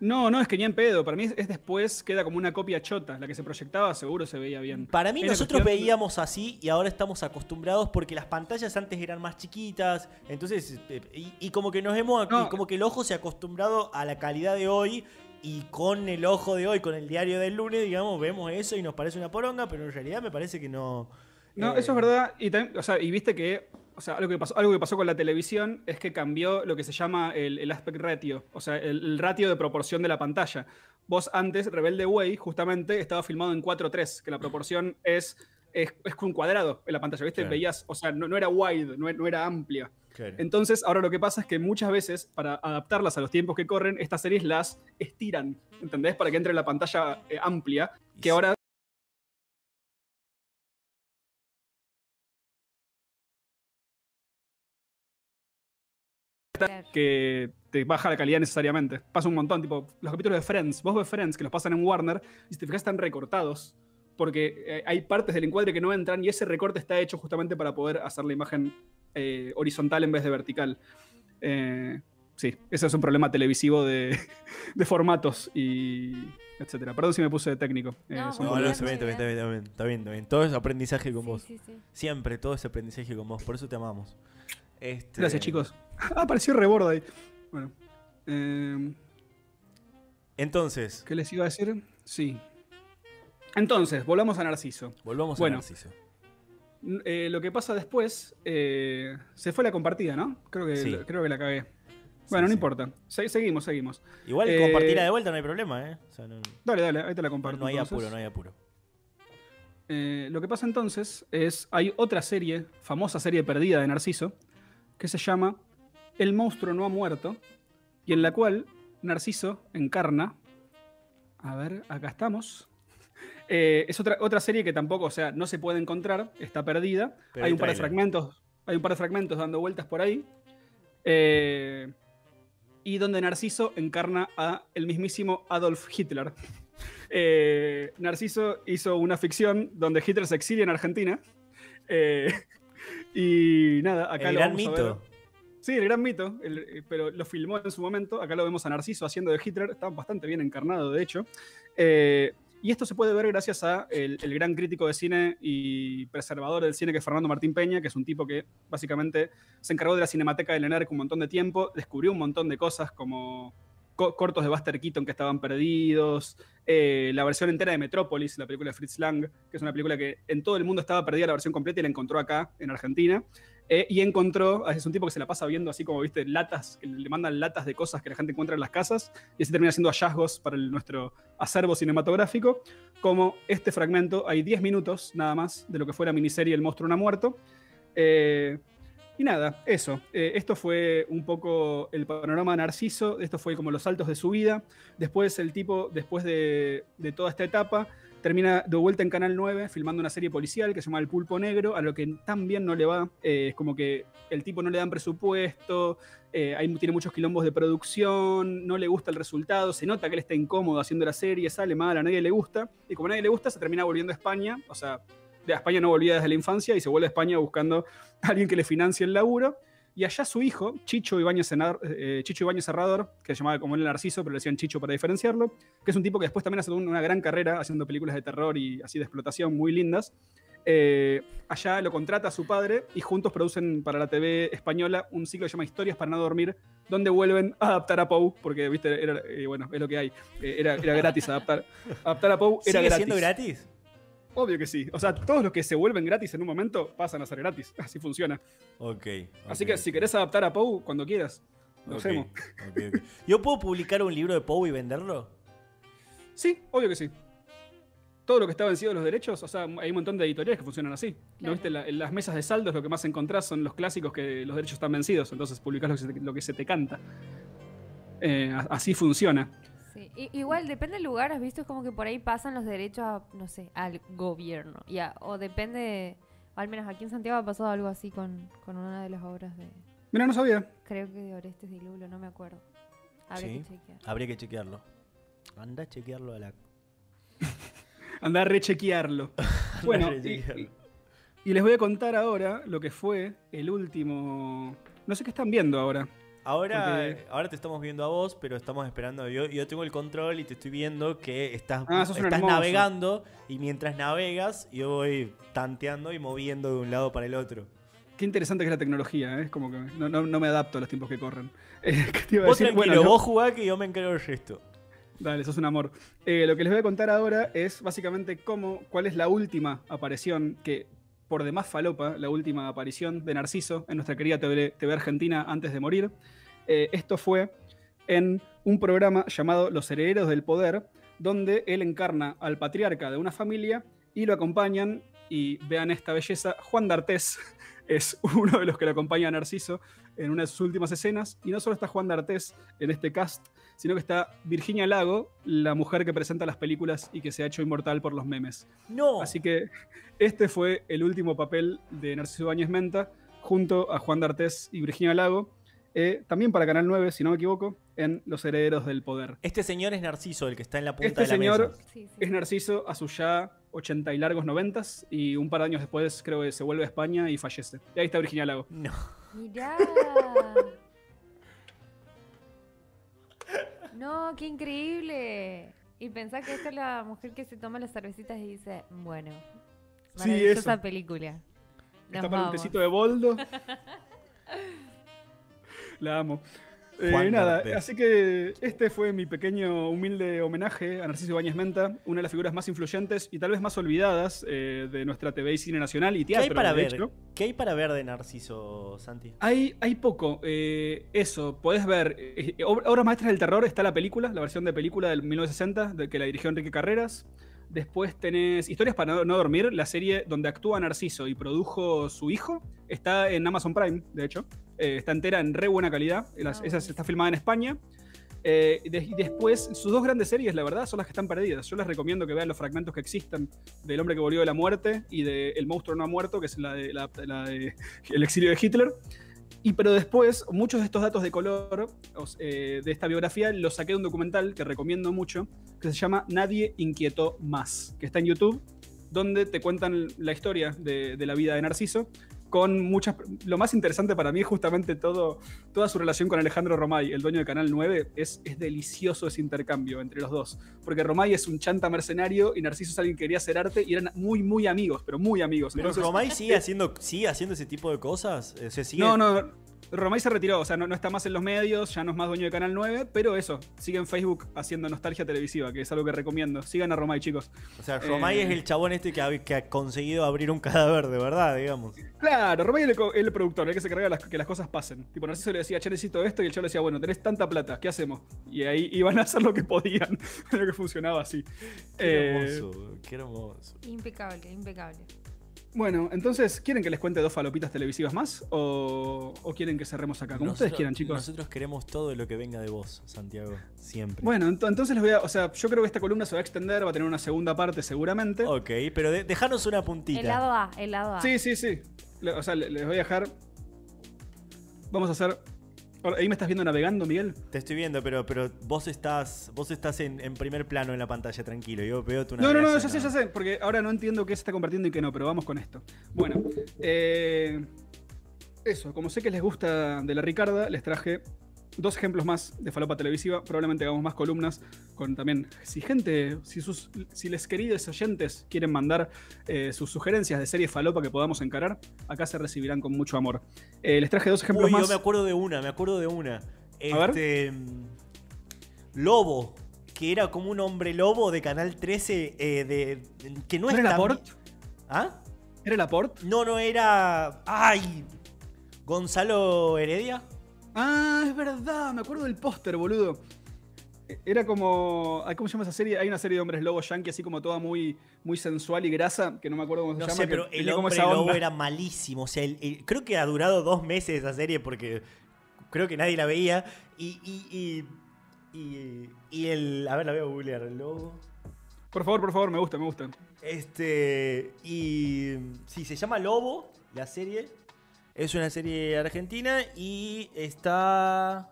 No, no, es que ni en pedo. Para mí es, es después, queda como una copia chota. La que se proyectaba seguro se veía bien. Para mí nosotros cuestión- veíamos así y ahora estamos acostumbrados porque las pantallas antes eran más chiquitas, entonces eh, y, y como que nos hemos No. como que el ojo se ha acostumbrado a la calidad de hoy y con el ojo de hoy, con el diario del lunes, digamos, vemos eso y nos parece una poronga, pero en realidad me parece que no. No, eh, eso es verdad. Y, también, o sea, y viste que, o sea, algo que, pasó, algo que pasó con la televisión es que cambió lo que se llama el, el aspect ratio, o sea, el, el ratio de proporción de la pantalla. Vos antes, Rebelde Way, justamente, estaba filmado en 4.3, que la proporción es, es, es un cuadrado en la pantalla, ¿viste? Claro. Veías, o sea, no, no era wide, no, no era amplia. Claro. Entonces, ahora lo que pasa es que muchas veces, para adaptarlas a los tiempos que corren, estas series las estiran, ¿entendés? Para que entre en la pantalla eh, amplia, que ahora que te baja la calidad necesariamente. Pasa un montón, tipo, los capítulos de Friends, vos ves Friends que los pasan en Warner y si te fijas están recortados porque eh, hay partes del encuadre que no entran y ese recorte está hecho justamente para poder hacer la imagen eh, horizontal en vez de vertical. Eh, sí, ese es un problema televisivo de, [LAUGHS] de formatos y etcétera. Perdón si me puse técnico. eh, No, No, muy no, bien, está bien, está bien, está bien, está bien, está bien. Todo es aprendizaje con Sí, vos. sí, sí. Siempre, todo es aprendizaje con vos. Por eso te amamos. Este, Gracias, chicos. [LAUGHS] Ah, apareció Reborda ahí. Bueno. eh, Entonces, ¿Qué les iba a decir? Sí. Entonces, volvamos a Narciso. volvamos Bueno. a Narciso. Eh, lo que pasa después, eh, se fue la compartida, ¿no? Creo que, Sí. creo que la cagué. Bueno, no sí. importa. Se- seguimos, seguimos. Igual Eh, compartirla de vuelta no hay problema, ¿eh? O sea, no, Dale, dale, ahí te la comparto. no hay entonces. apuro, no hay apuro. Eh, lo que pasa entonces es, hay otra serie, famosa serie perdida de Narciso, que se llama El monstruo no ha muerto, y en la cual Narciso encarna, a ver, acá estamos. Eh, es otra, otra serie que tampoco, o sea, no se puede encontrar, está perdida. Pero hay un par de fragmentos, hay un par de fragmentos dando vueltas por ahí. Eh, y donde Narciso encarna a el mismísimo Adolf Hitler. [LAUGHS] Eh, Narciso hizo una ficción donde Hitler se exilia en Argentina. [LAUGHS] Y nada, acá El lo gran vamos a mito. ver. Sí, el gran mito, el- pero lo filmó en su momento. Acá lo vemos a Narciso haciendo de Hitler, está bastante bien encarnado, de hecho. Eh, y esto se puede ver gracias a el, gran crítico de cine y preservador del cine que es Fernando Martín Peña, que es un tipo que básicamente se encargó de la Cinemateca del ENERC un montón de tiempo, descubrió un montón de cosas como co- cortos de Buster Keaton que estaban perdidos, eh, la versión entera de Metrópolis, la película de Fritz Lang, que es una película que en todo el mundo estaba perdida la versión completa y la encontró acá, en Argentina. Eh, y encontró, es un tipo que se la pasa viendo así como, viste, latas, que le mandan latas de cosas que la gente encuentra en las casas, y así termina haciendo hallazgos para nuestro acervo cinematográfico, como este fragmento, hay 10 minutos nada más de lo que fue la miniserie El monstruo no ha muerto. Eh, y nada, eso. Eh, esto fue un poco el panorama de Narciso, esto fue como los saltos de su vida. Después el tipo, después de, de toda esta etapa, termina de vuelta en Canal 9 filmando una serie policial que se llama El Pulpo Negro, a lo que tan bien no le va. Eh, es como que el tipo no le dan presupuesto, eh, tiene muchos quilombos de producción, no le gusta el resultado, se nota que él está incómodo haciendo la serie, sale mal, a nadie le gusta. Y como a nadie le gusta, se termina volviendo a España, o sea, de España no volvía desde la infancia y se vuelve a España buscando a alguien que le financie el laburo. Y allá su hijo, Chicho Ibáñez, Senar- eh, Chicho Ibáñez Serrador, que se llamaba como él Narciso, pero le decían Chicho para diferenciarlo, que es un tipo que después también hace una gran carrera haciendo películas de terror y así de explotación muy lindas. Eh, allá lo contrata a su padre y juntos producen para la TV española un ciclo que se llama Historias para no dormir, donde vuelven a adaptar a Poe, porque, viste, era, eh, bueno, es lo que hay. Eh, era, era gratis adaptar. Adaptar a Poe era ¿Sigue gratis. siendo gratis? Obvio que sí. O sea, todos los que se vuelven gratis en un momento pasan a ser gratis. [LAUGHS] Así funciona. Ok. Así ok, que si querés adaptar a Pou, cuando quieras. Lo hacemos. ¿Yo puedo publicar un libro de Poe y venderlo? Sí, obvio que sí. Todo lo que está vencido de los derechos, o sea, hay un montón de editoriales que funcionan así. ¿No viste? La- en las mesas de saldos lo que más encontrás son los clásicos que los derechos están vencidos, entonces publicás lo que se te, lo que se te canta. Eh, así funciona. I- igual, depende del lugar, has visto, es como que por ahí pasan los derechos, a, no sé, al gobierno. Ya, o depende, o al menos aquí en Santiago ha pasado algo así con, con una de las obras de, Mira, no sabía. creo que de Orestes y Lulo, no me acuerdo. Habría Sí. que chequear. Habría que chequearlo. Anda a chequearlo a la. [LAUGHS] Anda a rechequearlo. [LAUGHS] Bueno, y, rechequearlo. y- y les voy a contar ahora lo que fue el último. No sé qué están viendo ahora. Ahora, Porque- ahora te estamos viendo a vos, pero estamos esperando. Yo, yo tengo el control y te estoy viendo que estás, Ah, estás navegando y mientras navegas yo voy tanteando y moviendo de un lado para el otro. Qué interesante que es la tecnología, ¿eh? es como que no, no- no me adapto a los tiempos que corren. [LAUGHS] Eh, ¿qué te iba a Vos decir? tranquilo, Bueno, no- vos jugá que yo me encargo del resto. Dale, sos un amor. Eh, lo que les voy a contar ahora es básicamente cómo, cuál es la última aparición que, por demás falopa, la última aparición de Narciso en nuestra querida TV, Argentina antes de morir. Eh, esto fue en un programa llamado Los Herederos del Poder, donde él encarna al patriarca de una familia y lo acompañan, y vean esta belleza, Juan D'Artés [LAUGHS] es uno de los que lo acompaña a Narciso en una de sus últimas escenas, y no solo está Juan D'Artés en este cast, sino que está Virginia Lago, la mujer que presenta las películas y que se ha hecho inmortal por los memes. No. Así que este fue el último papel de Narciso Báñez Menta, junto a Juan D'Artés y Virginia Lago, eh, también para Canal 9, si no me equivoco, en Los Herederos del Poder. Este señor es Narciso, el que está en la punta Este de la señor mesa. Sí, sí. es Narciso a sus ya 80 y largos 90 y un par de años después creo que se vuelve a España y fallece. Y ahí está Virginia Lago. No. Mirá. No, qué increíble. Y pensá que esta es la mujer que se toma las cervecitas y dice, bueno, Sí, maravillosa eso. película. Nos Está para un tecito de boldo. La amo. Eh, nada, así que este fue mi pequeño humilde homenaje a Narciso Ibáñez Menta, una de las figuras más influyentes y tal vez más olvidadas eh, de nuestra TV y cine nacional y ¿Qué hay para de ver? hecho. ¿Qué hay para ver de Narciso, Santi? Hay, hay poco. eh, eso, podés ver. eh, ob- Obras Maestras del Terror está la película, la versión de película del 1960, de que la dirigió Enrique Carreras. Después tenés Historias para no, no dormir, la serie donde actúa Narciso y produjo su hijo. Está en Amazon Prime, de hecho. Eh, está entera en re buena calidad. Las- Ah, esa está filmada en España. Eh, de- y después, sus dos grandes series, la verdad, son las que están perdidas. Yo les recomiendo que vean los fragmentos que existan del hombre que volvió de la muerte y de El monstruo no ha muerto, que es la de, la- la de [LAUGHS] El exilio de Hitler. Y pero después, muchos de estos datos de color eh, de esta biografía los saqué de un documental que recomiendo mucho, que se llama Nadie inquietó más, que está en YouTube, donde te cuentan la historia de, de la vida de Narciso, con muchas... Lo más interesante para mí es justamente todo, toda su relación con Alejandro Romay, el dueño de Canal 9. Es, es delicioso ese intercambio entre los dos, porque Romay es un chanta mercenario y Narciso es alguien que quería hacer arte y eran muy, muy amigos, pero muy amigos. ¿Pero Entonces- Romay sigue haciendo, sigue haciendo ese tipo de cosas? Eh, ¿Se sigue? no, no, Romay se retiró, o sea, no, no está más en los medios, ya no es más dueño de Canal 9, pero eso, sigue en Facebook haciendo nostalgia televisiva, que es algo que recomiendo. Sigan a Romay, chicos. O sea, Romay Eh. es el chabón este que ha, que ha conseguido abrir un cadáver de verdad, digamos. Claro, Romay es el, productor, el que se carga de las, que las cosas pasen. Tipo, Narciso le decía, che, necesito esto, y el chavo le decía, bueno, tenés tanta plata, ¿qué hacemos? Y ahí iban a hacer lo que podían, [LAUGHS] lo que funcionaba así. Qué Eh, hermoso, qué hermoso. Impecable, impecable. Bueno, entonces, ¿quieren que les cuente dos falopitas televisivas más? ¿O, o quieren que cerremos acá? Como ustedes quieran, chicos. Nosotros queremos todo lo que venga de vos, Santiago. Siempre. Bueno, ento- entonces les voy a. O sea, yo creo que esta columna se va a extender, va a tener una segunda parte seguramente. Ok, pero de- dejanos una puntita. El lado A, el lado A. Sí, sí, sí. Le- O sea, le- les voy a dejar. Vamos a hacer. Ahí me estás viendo navegando, Miguel. Te estoy viendo, pero, pero vos estás, vos estás en, en primer plano en la pantalla, tranquilo. Yo veo tu No, no, no, ya sé, ya sé, porque ahora no entiendo qué se está convirtiendo y qué no, pero vamos con esto. Bueno, eh, eso, como sé que les gusta de la Ricarda, les traje dos ejemplos más de falopa televisiva. Probablemente hagamos más columnas con también. Si gente, si sus, si les queridos oyentes quieren mandar eh, sus sugerencias de serie falopa que podamos encarar, acá se recibirán con mucho amor. Eh, les traje dos ejemplos Uy, más. yo me acuerdo de una, me acuerdo de una. ver. Este. Lobo. que era como un hombre lobo de Canal 13 eh, de, que no ¿No es era tan- Laporte? ¿Ah? ¿Era Laporte? No, no era. ¡Ay! Gonzalo Heredia. Ah, es verdad, me acuerdo del póster, boludo. Era como. ¿Cómo se llama esa serie? Hay una serie de hombres lobos yankee, así como toda muy, muy sensual y grasa, que no me acuerdo cómo se No llama. sé, pero el hombre lobo era malísimo. O sea, el- el- creo que ha durado dos meses esa serie porque creo que nadie la veía. Y. y, y, y- y el. A ver, la voy a googlear. El lobo. Por favor, por favor, me gusta, me gusta. Este. Y. Sí, se llama Lobo, la serie. Es una serie argentina y está.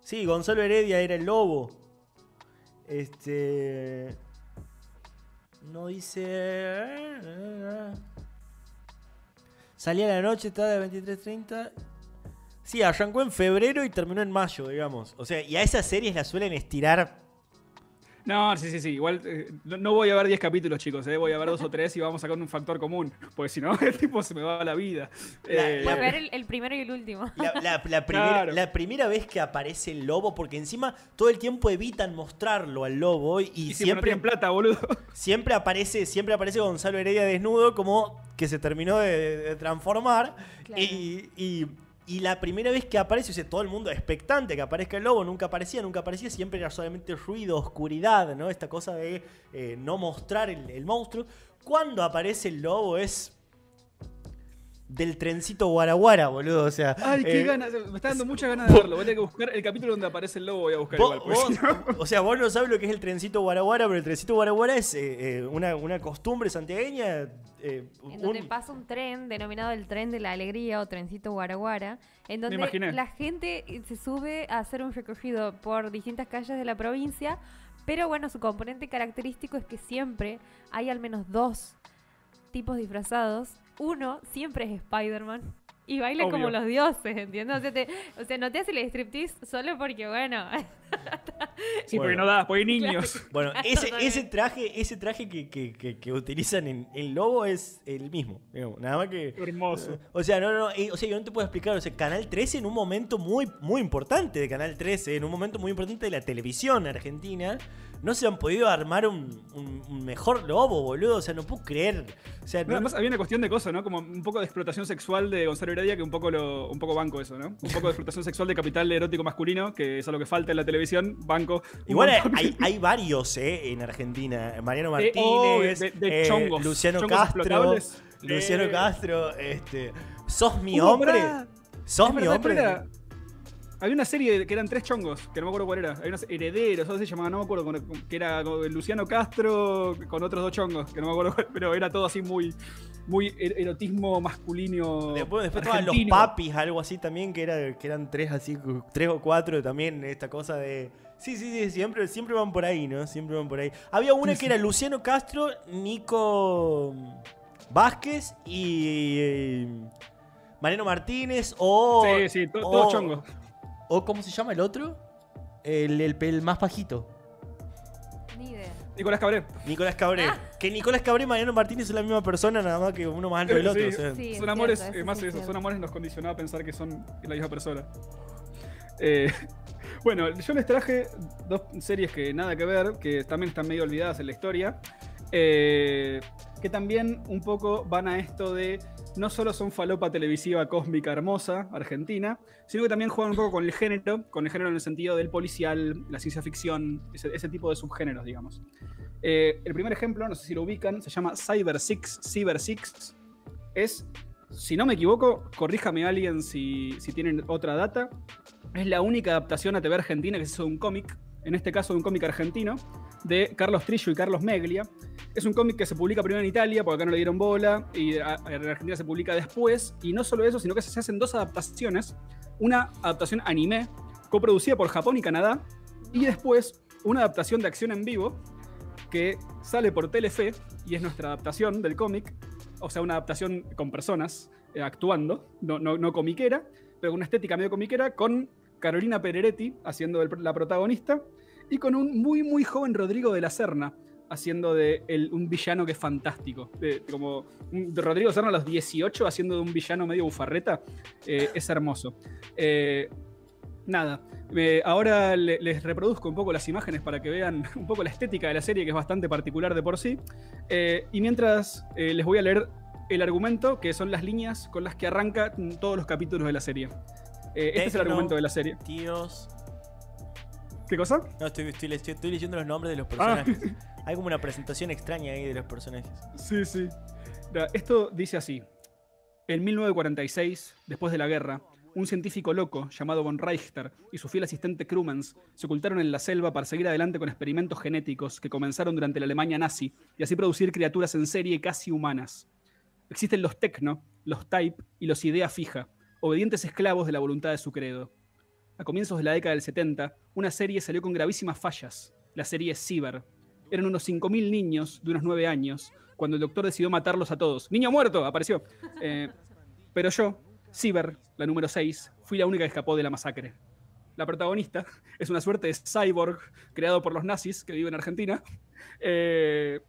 Sí, Gonzalo Heredia era el lobo. Este. No dice. Salía la noche, estaba de 23.30. Sí, arrancó en febrero y terminó en mayo, digamos. O sea, y a esas series las suelen estirar No, sí, sí, sí. Igual eh, no, voy a ver 10 capítulos, chicos. eh, Voy a ver dos o tres y vamos a sacar un factor común. Porque si no, [LAUGHS] el tipo se me va la vida. La- Eh, Voy a ver el, el primero y el último. La, la- la [LAUGHS] primera, Claro. la primera vez que aparece el lobo, porque encima todo el tiempo evitan mostrarlo al lobo y, y si no siempre, tienen plata, boludo. [LAUGHS] siempre aparece siempre aparece Gonzalo Heredia desnudo como que se terminó de, de transformar Claro. y, y- y la primera vez que aparece, o sea, todo el mundo expectante que aparezca el lobo, nunca aparecía, nunca aparecía, siempre era solamente ruido, oscuridad, ¿no? Esta cosa de eh, no mostrar el, el monstruo. Cuando aparece el lobo es del trencito guaraguara, boludo, o sea... Ay, qué eh, ganas. Me está dando muchas ganas de verlo. Voy a tener que buscar el capítulo donde aparece el lobo. Voy a buscar Vos- igual. porque vos- o sea, vos no sabes lo que es el trencito guaraguara, pero el trencito guaraguara es eh, eh, una, una costumbre santiagueña. eh, En donde pasa un tren denominado el tren de la alegría o trencito guaraguara, en donde la gente se sube a hacer un recorrido por distintas calles de la provincia, pero bueno, su componente característico es que siempre hay al menos dos tipos disfrazados. Uno siempre es Spider-Man. Y baila Obvio. como los dioses, ¿entiendes? O sea, te- o sea, no te hace el striptease solo porque, bueno, Sí, porque Bueno. no da, porque hay niños. [LAUGHS] Bueno, ese, traje, ese traje que, que- que- que utilizan en el lobo es el mismo. digamos, nada más que. Hermoso. O sea, no, no, eh, o sea, yo no te puedo explicar. O sea, Canal 13 en un momento muy, muy importante de Canal 13, en un momento muy importante de la televisión argentina, no se han podido armar un, un- un mejor lobo, boludo. O sea, no puedo creer. O sea, no- Además, había una cuestión de cosas, ¿no? Como un poco de explotación sexual de Gonzalo Heredia, que un poco lo, un poco banco eso, ¿no? Un poco de explotación sexual de capital erótico masculino, que es a lo que falta en la televisión, banco. un Igual hay, montón. hay- hay varios, ¿eh? En Argentina. Mariano Eh, oh, Martínez, de- de eh, chongos, Luciano chongos Castro. Luciano Eh. Castro, este. ¿Sos mi hombre? ¿Sos Es mi verdad, hombre? Había una serie que eran tres chongos, que no me acuerdo cuál era. Había unos herederos, algo se llamaba, no me acuerdo, que era Luciano Castro con otros dos chongos, que no me acuerdo cuál, pero era todo así muy, muy er- erotismo masculino. Después, después estaban los papis, algo así también, que, era, que eran tres así, tres o cuatro también, esta cosa de. Sí, sí, sí, siempre, siempre van por ahí, ¿no? Siempre van por ahí. Había una Sí, que sí. era Luciano Castro, Nico Vázquez y. eh, Mariano Martínez o. Sí, sí, to- todos chongos. ¿O cómo se llama el otro? El, el, el más bajito. ni idea. Nicolás Cabré. Nicolás Cabré. Que Nicolás Cabré y Mariano Martínez son la misma persona, nada más que uno más alto que el otro. Sí, o sea. Sí, es son amores, cierto, eh, eso más eso, son amores nos condicionó a pensar que son la misma persona. Eh, [LAUGHS] bueno, yo les traje dos series que nada que ver, que también están medio olvidadas en la historia, eh, que también un poco van a esto de no solo son falopa televisiva cósmica hermosa, argentina, sino que también juegan un poco con el género, con el género en el sentido del policial, la ciencia ficción, ese, tipo de subgéneros, digamos. Eh, el primer ejemplo, no sé si lo ubican, se llama Cyber Six, Cyber Six. Es, si no me equivoco, corríjame alguien si, si tienen otra data. Es la única adaptación a TV argentina que se hizo de un cómic, en este caso de un cómic argentino, de Carlos Trillo y Carlos Meglia. Es un cómic que se publica primero en Italia, porque acá no le dieron bola, y en Argentina se publica después. Y no solo eso, sino que se hacen dos adaptaciones. Una adaptación anime, coproducida por Japón y Canadá, y después una adaptación de acción en vivo, que sale por Telefe, y es nuestra adaptación del cómic, o sea, una adaptación con personas eh, actuando, no, no, no comiquera, pero con una estética medio comiquera, con Carolina Pereretti haciendo la protagonista, y con un muy, muy joven Rodrigo de la Serna, haciendo de el- un villano que es fantástico. De- como un- de Rodrigo Serna a los 18 haciendo de un villano medio bufarreta, eh, es hermoso. Eh, nada, eh, ahora le- les reproduzco un poco las imágenes para que vean [LAUGHS] un poco la estética de la serie, que es bastante particular de por sí. Eh, y mientras les voy a leer el argumento, que son las líneas con las que arranca todos los capítulos de la serie. Este es el argumento de la serie. Tíos. ¿Qué cosa? No, estoy, estoy, estoy- estoy leyendo los nombres de los Ah. personajes. Hay como una presentación extraña ahí de los personajes. Sí, sí. Esto dice así. En 1946, después de la guerra, un científico loco llamado von Reichter y su fiel asistente Krumens se ocultaron en la selva para seguir adelante con experimentos genéticos que comenzaron durante la Alemania nazi y así producir criaturas en serie casi humanas. Existen los Tecno, los Type y los Idea Fija, obedientes esclavos de la voluntad de su credo. A comienzos de la década del 70, una serie salió con gravísimas fallas, la serie Cyber. Eran unos 5.000 niños de unos 9 años, cuando el doctor decidió matarlos a todos. ¡Niño muerto! Apareció. Eh, pero yo, Cyber, la número 6, fui la única que escapó de la masacre. La protagonista es una suerte de cyborg creado por los nazis que vive en Argentina. Eh,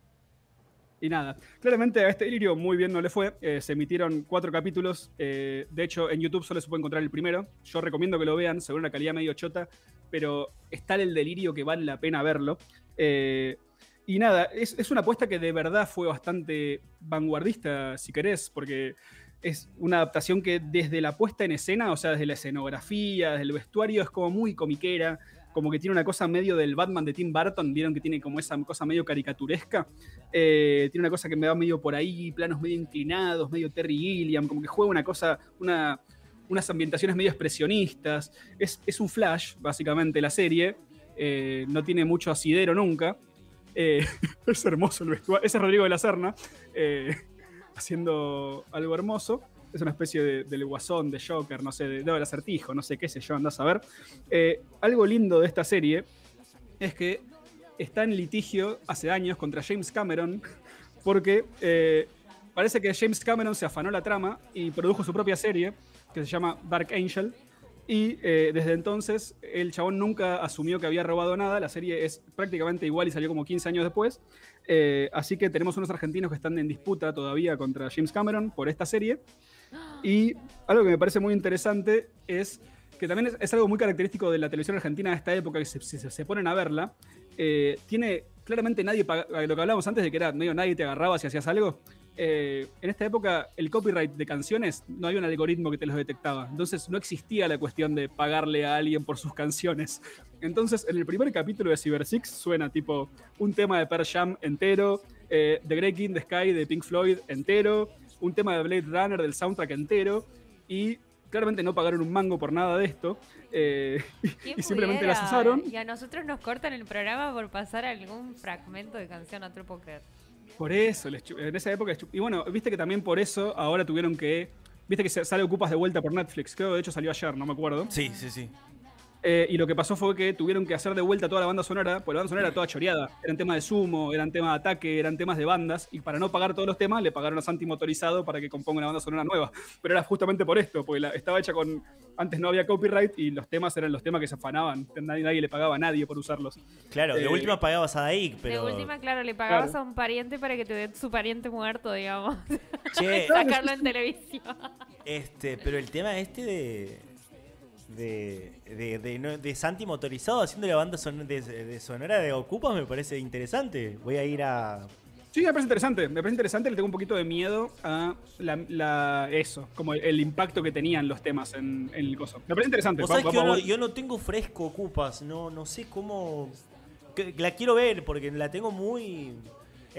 y nada, claramente a este delirio muy bien no le fue. Eh, se emitieron cuatro capítulos. eh, de hecho, en YouTube solo se puede encontrar el primero. Yo recomiendo que lo vean, según una calidad medio chota, pero está el delirio que vale la pena verlo. Eh, y nada, es, es una apuesta que de verdad fue bastante vanguardista, si querés, porque es una adaptación que desde la puesta en escena, o sea, desde la escenografía, desde el vestuario, es como muy comiquera, como que tiene una cosa medio del Batman de Tim Burton, vieron que tiene como esa cosa medio caricaturesca, Eh, tiene una cosa que me va medio por ahí, planos medio inclinados, medio Terry Gilliam, como que juega una cosa, una, unas ambientaciones medio expresionistas, es, es un flash, básicamente, la serie, Eh, no tiene mucho asidero nunca, Eh, [LAUGHS] es hermoso el vestuario, ese es Rodrigo de la Serna, haciendo algo hermoso. Es una especie de, del guasón, de Joker, no sé, de, del acertijo, no sé qué sé yo, andás a ver. Eh, algo lindo de esta serie es que está en litigio hace años contra James Cameron porque eh, parece que James Cameron se afanó la trama y produjo su propia serie que se llama Dark Angel. Y eh, desde entonces el chabón nunca asumió que había robado nada. La serie es prácticamente igual y salió como 15 años después. Eh, así que tenemos unos argentinos que están en disputa todavía contra James Cameron por esta serie. Y algo que me parece muy interesante es que también es, algo muy característico de la televisión argentina de esta época, que si se, ponen a verla, eh, tiene claramente nadie, lo que hablábamos antes de que era medio nadie te agarraba si hacías algo. eh, en esta época el copyright de canciones no había un algoritmo que te los detectaba. Entonces no existía la cuestión de pagarle a alguien por sus canciones. Entonces en el primer capítulo de Cyber Six suena tipo un tema de Pearl Jam entero, eh, The Great King the Sky de Pink Floyd entero, un tema de Blade Runner del soundtrack entero y claramente no pagaron un mango por nada de esto. eh, ¿Quién [LAUGHS] y simplemente pudiera? las usaron. Y a nosotros nos cortan el programa por pasar algún fragmento de canción a creer. Por eso, les en esa época. les Y bueno, viste que también por eso ahora tuvieron que. Viste que sale Ocupas de vuelta por Netflix. Creo que de hecho salió ayer, no me acuerdo. Sí, sí, sí. Eh, y lo que pasó fue que tuvieron que hacer de vuelta toda la banda sonora, porque la banda sonora era toda choreada. Eran temas de sumo, eran temas de ataque, eran temas de bandas. Y para no pagar todos los temas, le pagaron a Santi Motorizado para que componga una banda sonora nueva. Pero era justamente por esto, porque la- estaba hecha con. Antes no había copyright y los temas eran los temas que se afanaban. Nadie, nadie le pagaba a nadie por usarlos. Claro, de Eh, última pagabas a Daik, pero. De última, claro, le pagabas Claro. a un pariente para que te dé su pariente muerto, digamos. Che, [LAUGHS] Sacarlo en televisión. este, pero el tema este de. De, de, de, Santi motorizado haciendo la banda son- de, de sonora de Ocupas me parece interesante. Voy a ir a. Sí, me parece interesante. Me parece interesante. Le tengo un poquito de miedo a la, la- eso, como el, el impacto que tenían los temas en, en el coso. Me parece interesante. Vos Va- sabés va- que yo no, va- yo no tengo fresco Ocupas, no, no sé cómo. que- La quiero ver porque la tengo muy.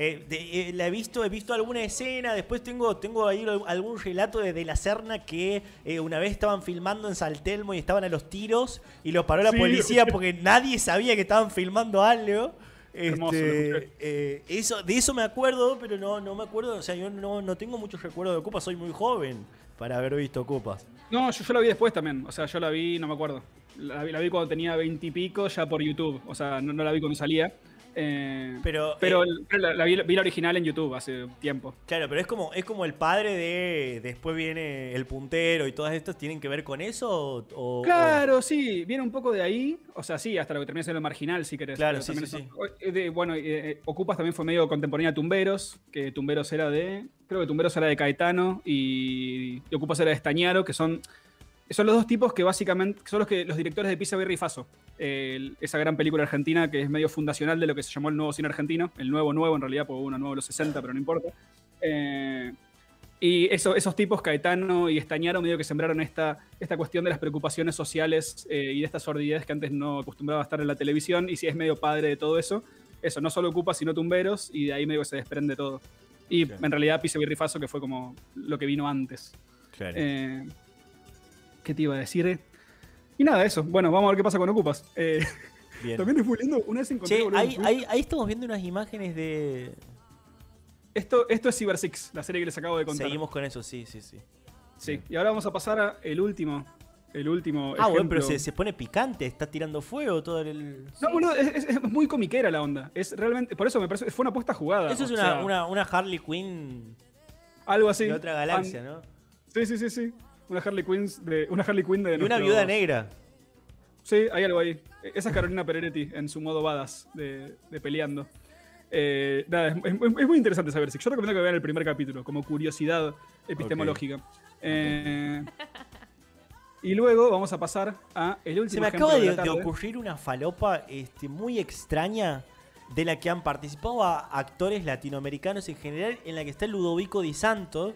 Eh, de- eh, la he visto, he visto alguna escena, después tengo, tengo ahí al- algún relato de, de la Serna que eh, una vez estaban filmando en Saltelmo y estaban a los tiros y los paró la Sí. policía [LAUGHS] porque nadie sabía que estaban filmando algo. Este, eh, eso, de eso me acuerdo, pero no, no me acuerdo, o sea, yo no, no tengo muchos recuerdos de Ocupas, soy muy joven para haber visto Ocupas. No, yo, yo la vi después también. O sea, yo la vi, no me acuerdo. La, vi- la vi cuando tenía veintipico ya por YouTube. O sea, no, no la vi cuando salía. Eh, Pero, pero eh, la, la vi, vi la original en YouTube hace tiempo. Claro, pero es como, es como el padre de después viene el puntero y todas estas tienen que ver con eso o, o- Claro, sí, viene un poco de ahí. O sea, sí, hasta lo que termina siendo marginal, si querés. Claro, sí, sí, es- eh, de- bueno, eh, Ocupas también fue medio contemporánea a Tumberos, que Tumberos era de. Creo que Tumberos era de Caetano y, y Ocupas era de Estañaro, que son son los dos tipos que básicamente son los, que, los directores de Pisa Birri y Faso. El- esa gran película argentina que es medio fundacional de lo que se llamó el nuevo cine argentino. El nuevo nuevo, en realidad, porque uno nuevo en los 60, pero no importa. Eh, y eso- esos tipos, Caetano y Estañaro, medio que sembraron esta, esta cuestión de las preocupaciones sociales eh, y de esta sordidez que antes no acostumbraba a estar en la televisión. Y si es medio padre de todo eso, eso no solo ocupa, sino tumberos, y de ahí medio que se desprende todo. Y Claro. en realidad Pisa Birri y Faso, que fue como lo que vino antes. Claro. Eh, ¿Qué te iba a decir? Y nada, eso. Bueno, vamos a ver qué pasa con Ocupas. Eh, Bien. [LAUGHS] también es muy lindo. Una vez encontré. Che, ahí, ahí- ahí estamos viendo unas imágenes de. Esto, esto es Cyber Six, la serie que les acabo de contar. Seguimos con eso, sí, sí, sí. Sí. Y ahora vamos a pasar a el último. El último. Ah, bueno, pero se, se pone picante, está tirando fuego todo el. No, boludo, es, es- es muy comiquera la onda. Es realmente. Por eso me parece. Fue una apuesta jugada. Eso es una, sea, una, una Harley Quinn Algo así. de otra galaxia, ¿no? Sí, sí, sí, sí. Una Harley Quinn de. Una Harley Quinn de. Y una viuda negra. Sí, hay algo ahí. Esa es Carolina Pereretti en su modo badass de, de peleando. Eh, nada, es, es- es muy interesante saber. Yo recomiendo que vean el primer capítulo, como curiosidad epistemológica. Eh, y luego vamos a pasar a el último Se me acaba de ocurrir una falopa este, muy extraña de la que han participado a- actores latinoamericanos en general, en la que está Ludovico Di Santo,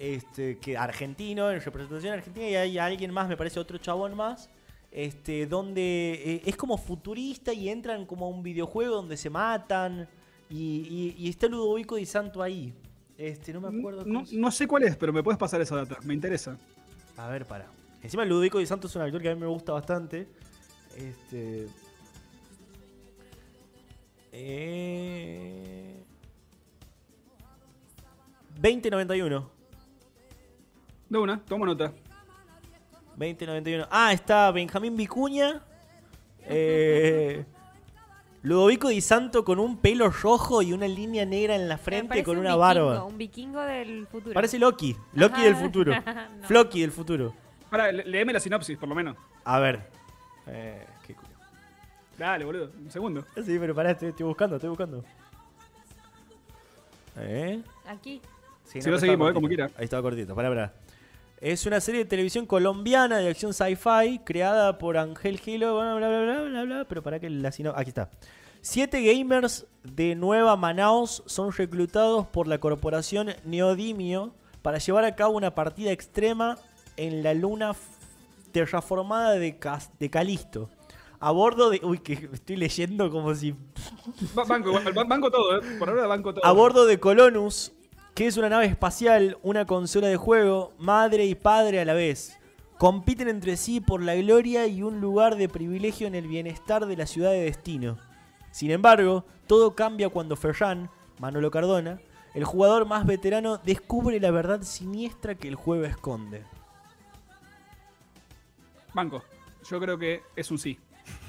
este, que argentino, en representación argentina, y hay alguien más, me parece otro chabón más, este, donde eh, es como futurista y entran como a un videojuego donde se matan, y, y- y está Ludovico Di Santo ahí. Este, no me acuerdo. No, no sé cuál es, pero me puedes pasar esa data. Me interesa. A ver, para. Encima Ludovico Di Santo es un actor que a mí me gusta bastante. Este. Eh... 2091. De una, toma nota. 2091. Ah, está Benjamín Vicuña. Eh, [LAUGHS] Ludovico Di Santo con un pelo rojo y una línea negra en la frente con un una vikingo, barba. Un vikingo del futuro. Parece Loki. Loki Ajá. del futuro. [LAUGHS] No. Floki del futuro. Para, léeme la sinopsis, por lo menos. A ver. Eh, qué cu- Dale, boludo. Un segundo. Sí, pero pará, estoy, estoy buscando, estoy buscando. ¿Eh? Aquí. Sí, Si no, estaba seguimos, eh, como quiera. Ahí estaba cortito, pará, pará. Es una serie de televisión colombiana de acción sci-fi creada por Ángel Gilo, bla, bla, bla, bla, bla, bla, pero para que la sino... Aquí está. Siete gamers de Nueva Manaus son reclutados por la corporación Neodimio para llevar a cabo una partida extrema en la luna terraformada de, Cas- de Calisto. A bordo de... Uy, que estoy leyendo como si Ba- Banco, banco todo, ¿eh? Por ahora banco todo. a bordo de Colonus, que es una nave espacial, una consola de juego, madre y padre a la vez. Compiten entre sí por la gloria y un lugar de privilegio en el bienestar de la ciudad de destino. Sin embargo, todo cambia cuando Ferran, Manolo Cardona, el jugador más veterano, descubre la verdad siniestra que el juego esconde. Banco. Yo creo que es un sí.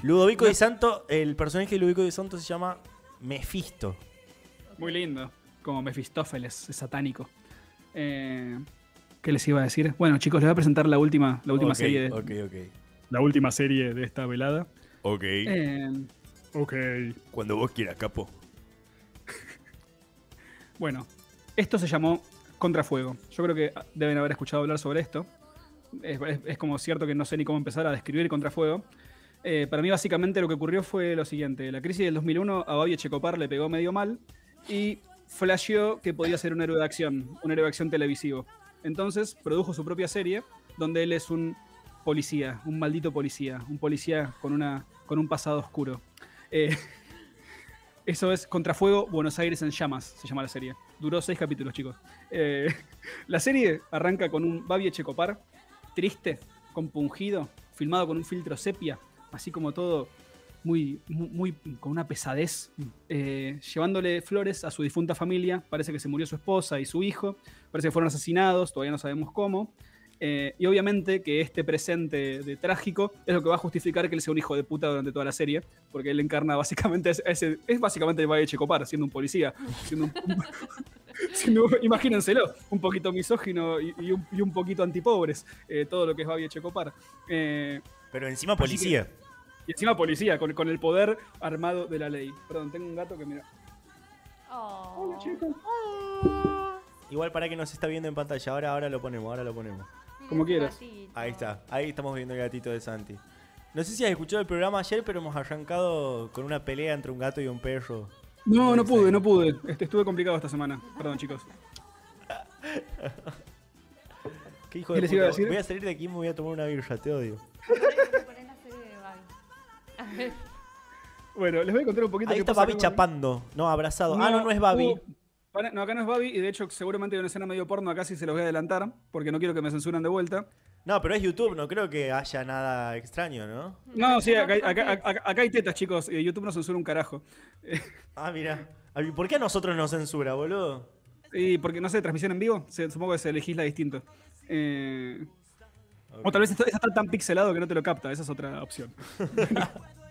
Ludovico Di Santo, el personaje de Ludovico Di Santo se llama Mephisto. Muy lindo. Como Mefistófeles, es satánico. Eh, ¿Qué les iba a decir? Bueno, chicos, les voy a presentar la última, la última serie de, la última serie de esta velada. Ok. Eh, ok. Cuando vos quieras, capo. [LAUGHS] Bueno, esto se llamó Contrafuego. Yo creo que deben haber escuchado hablar sobre esto. Es, es- es como cierto que no sé ni cómo empezar a describir Contrafuego. Eh, para mí, básicamente, lo que ocurrió fue lo siguiente: la crisis del 2001 a Babi Checopar le pegó medio mal y flasheó que podía ser un héroe de acción, un héroe de acción televisivo. Entonces produjo su propia serie donde él es un policía, un maldito policía, un policía con, una, con un pasado oscuro. Eh, [LAUGHS] eso es Contrafuego, Buenos Aires en llamas, se llama la serie. Duró seis capítulos, chicos. Eh, [LAUGHS] la serie arranca con un Babi Checopar triste, compungido, filmado con un filtro sepia, así como todo muy, muy, con una pesadez, eh, llevándole flores a su difunta familia. Parece que se murió su esposa y su hijo, parece que fueron asesinados, todavía no sabemos cómo. Eh, y obviamente que este presente de trágico es lo que va a justificar que él sea un hijo de puta durante toda la serie, porque él encarna básicamente ese- es básicamente el Valle Checopar, siendo un policía, siendo un, [LAUGHS] siendo- imagínenselo, un poquito misógino y, y un, y un poquito antipobres, eh, todo lo que es Babi Checopar. Eh, Pero encima que- policía. Y encima policía, con, con el poder armado de la ley. Perdón, tengo un gato que mira. Oh. Igual para que nos está viendo en pantalla. Ahora, ahora lo ponemos, ahora lo ponemos. como quieras. Gatito. Ahí está, ahí estamos viendo el gatito de Santi. No sé si has escuchado el programa ayer, pero hemos arrancado con una pelea entre un gato y un perro. No, no pude, no pude. Este, estuve complicado esta semana. Perdón, chicos. [LAUGHS] ¿Qué hijo ¿Qué de les iba a puta? decir? Voy a salir de aquí y me voy a tomar una birra, te odio. [LAUGHS] [LAUGHS] Bueno, les voy a contar un poquito Ahí qué está pasa Babi chapando, no, abrazado. ah, no, no es Babi. para- no, acá no es Babi, y de hecho seguramente hay una escena medio porno acá sí se los voy a adelantar, porque no quiero que me censuran de vuelta. No, pero es YouTube, no creo que haya nada extraño, ¿no? No, sí, acá, acá, acá- acá hay tetas, chicos, y YouTube no censura un carajo. [LAUGHS] Ah, mira. ¿Por qué a nosotros nos censura, boludo? Y porque, no sé, transmisión en vivo, supongo que se legisla distinto. Eh, O tal vez está tan pixelado que no te lo capta, esa es otra opción. [LAUGHS]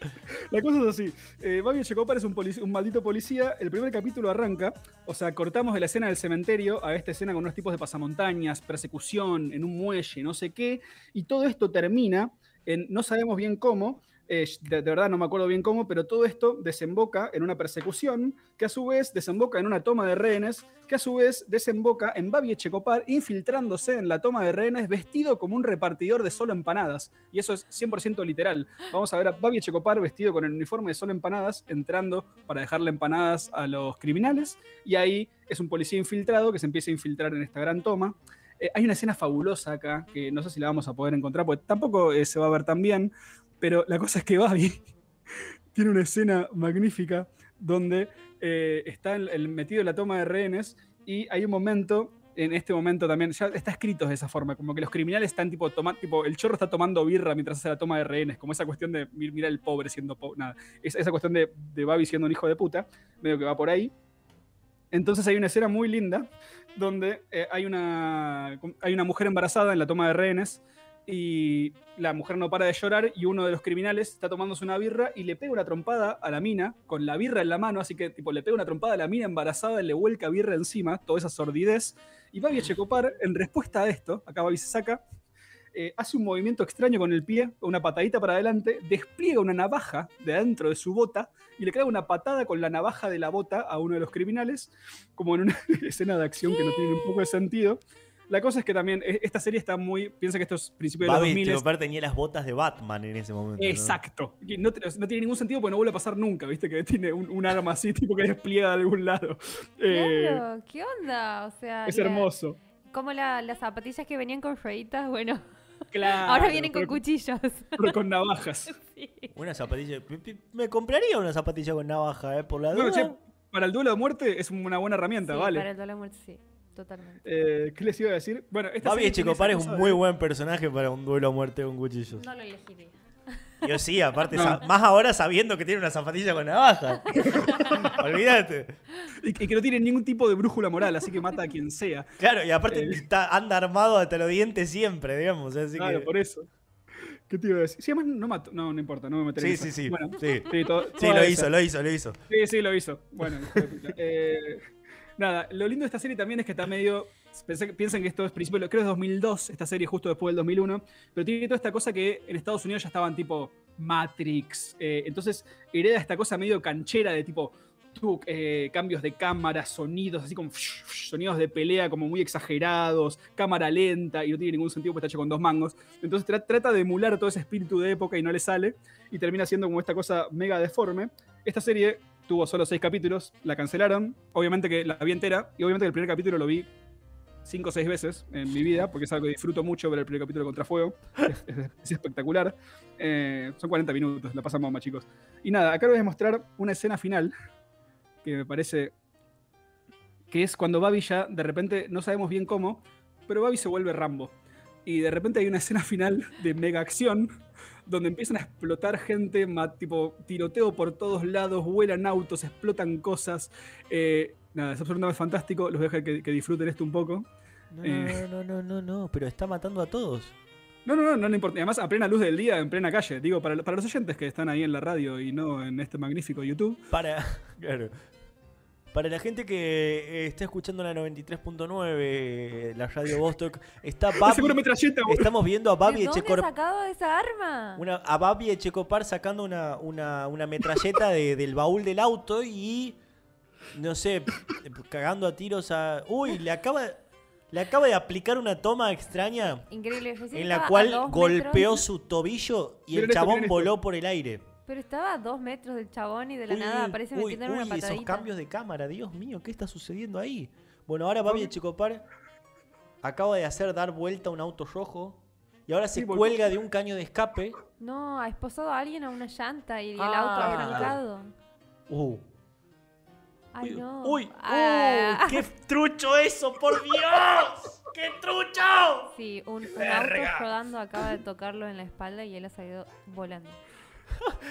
[LAUGHS] La cosa es así. Eh, Babi Echecopar es un, un maldito policía. El primer capítulo arranca. O sea, cortamos de la escena del cementerio a esta escena con unos tipos de pasamontañas, persecución, en un muelle, no sé qué. Y todo esto termina en no sabemos bien cómo. Eh, de, de verdad no me acuerdo bien cómo, pero todo esto desemboca en una persecución que a su vez desemboca en una toma de rehenes, que a su vez desemboca en Babi Echecopar infiltrándose en la toma de rehenes vestido como un repartidor de solo empanadas. Y eso es 100% literal. Vamos a ver a Babi Echecopar vestido con el uniforme de solo empanadas entrando para dejarle empanadas a los criminales. Y ahí es un policía infiltrado que se empieza a infiltrar en esta gran toma. Eh, hay una escena fabulosa acá, que no sé si la vamos a poder encontrar, porque tampoco eh, se va a ver tan bien, pero la cosa es que Babi [LAUGHS] tiene una escena magnífica donde eh, está el, metido en la toma de rehenes y hay un momento, en este momento también, ya está escrito de esa forma, como que los criminales están tipo, toma, tipo el chorro está tomando birra mientras hace la toma de rehenes, como esa cuestión de mi- mira el pobre siendo pobre, nada, es- esa cuestión de, de Babi siendo un hijo de puta, medio que va por ahí. Entonces hay una escena muy linda donde eh, hay, una, hay una mujer embarazada en la toma de rehenes y la mujer no para de llorar y uno de los criminales está tomándose una birra y le pega una trompada a la mina con la birra en la mano, así que tipo le pega una trompada a la mina embarazada y le vuelca birra encima, toda esa sordidez. Y Babi Echecopar, en respuesta a esto, acá Babi se saca, eh, hace un movimiento extraño con el pie, una patadita para adelante, despliega una navaja de adentro de su bota y le clava una patada con la navaja de la bota a uno de los criminales, como en una [LAUGHS] escena de acción que no tiene un poco de sentido. La cosa es que también eh, esta serie está muy. Piensa que esto es principio de los Babi 2000. Checopar tenía las botas de Batman en ese momento. Exacto. No, no tiene ningún sentido porque no vuelve a pasar nunca, ¿viste? Que tiene un, un arma así, [LAUGHS] tipo que despliega de algún lado. Eh, Claro, ¿qué onda? O sea, es la- hermoso. Como la- las zapatillas que venían con rueditas, bueno, [LAUGHS] Claro, ahora vienen con pero- cuchillos. [LAUGHS] pero con navajas. Sí. Una zapatilla. Me compraría una zapatilla con navaja, ¿eh? Por la Bueno, duda. che, para el duelo de muerte es una buena herramienta, Sí, ¿vale? Para el dolor de muerte, sí, totalmente. Eh, ¿Qué les iba a decir? Bueno, esta Babi Echecopar es un muy de- buen personaje para un duelo a muerte con cuchillos. No lo elegiría. [LAUGHS] Yo sí, aparte, No. más ahora sabiendo que tiene una zapatilla con navaja. [LAUGHS] Olvídate. Y, y que no tiene ningún tipo de brújula moral, así que mata a quien sea. Claro, y aparte Eh. está- anda armado hasta los dientes siempre, digamos. Así Claro, que... por eso. ¿Qué te iba a decir? Sí, además no mato. No, no importa, no me meteré Sí, en esa. sí, sí. Bueno, sí. sí, lo esa. hizo, lo hizo, lo hizo. Sí, sí, lo hizo. Bueno. Eh, [LAUGHS] nada, lo lindo de esta serie también es que está medio. piensan que esto es principio, creo que es 2002, esta serie justo después del 2001, pero tiene toda esta cosa que en Estados Unidos ya estaban tipo Matrix. eh, entonces hereda esta cosa medio canchera de tipo. tuvo, eh, cambios de cámara, sonidos, así como sonidos de pelea como muy exagerados, cámara lenta y no tiene ningún sentido porque está hecho con dos mangos. Entonces tra- trata de emular todo ese espíritu de época y no le sale y termina siendo como esta cosa mega deforme. Esta serie tuvo solo seis capítulos, la cancelaron. Obviamente que la vi entera y obviamente que el primer capítulo lo vi cinco o seis veces en mi vida, porque es algo que disfruto mucho ver el primer capítulo de Contrafuego. Es, es- es espectacular. Eh, son 40 minutos, la pasamos más chicos. Y nada, acá les voy a mostrar una escena final que me parece que es cuando Babi ya de repente no sabemos bien cómo, pero Babi se vuelve Rambo. Y de repente hay una escena final de mega acción donde empiezan a explotar gente, tipo tiroteo por todos lados, vuelan autos, explotan cosas. Eh, nada, es absolutamente fantástico. Los voy a dejar que, que disfruten esto un poco. No, Eh. no, no, no, no, pero está matando a todos. No, no, no, no le importa. Además, a plena luz del día, en plena calle. Digo, para, para los oyentes que están ahí en la radio y no en este magnífico YouTube. Para, [LAUGHS] claro. Para la gente que eh, está escuchando la 93.9, la radio Vostok, está [LAUGHS] Babi, estamos viendo a Babi ¿De dónde Echecopar, sacado esa arma? una, a Babi Echecopar sacando una, una, una metralleta de- del baúl del auto y, no sé, cagando a tiros a... Uy, le acaba... Le acaba de aplicar una toma extraña Increíble. en la cual golpeó metros, su tobillo y Miren el chabón voló por el aire. Pero estaba a dos metros del chabón y de la Uy, nada uy, aparece uy, metiendo en una uy, patadita. esos cambios de cámara, Dios mío, ¿qué está sucediendo ahí? Bueno, ahora Babi Checopar acaba de hacer dar vuelta a un auto rojo y ahora se Sí, cuelga de un caño de escape. No, ha esposado a alguien a una llanta y el Ah. auto ha arrancado. Uh, Ay, uy, no. uy, Ah. uy, qué [LAUGHS] trucho eso, por Dios, qué trucho. Sí, un, un auto rodando acaba de tocarlo en la espalda y él ha salido volando.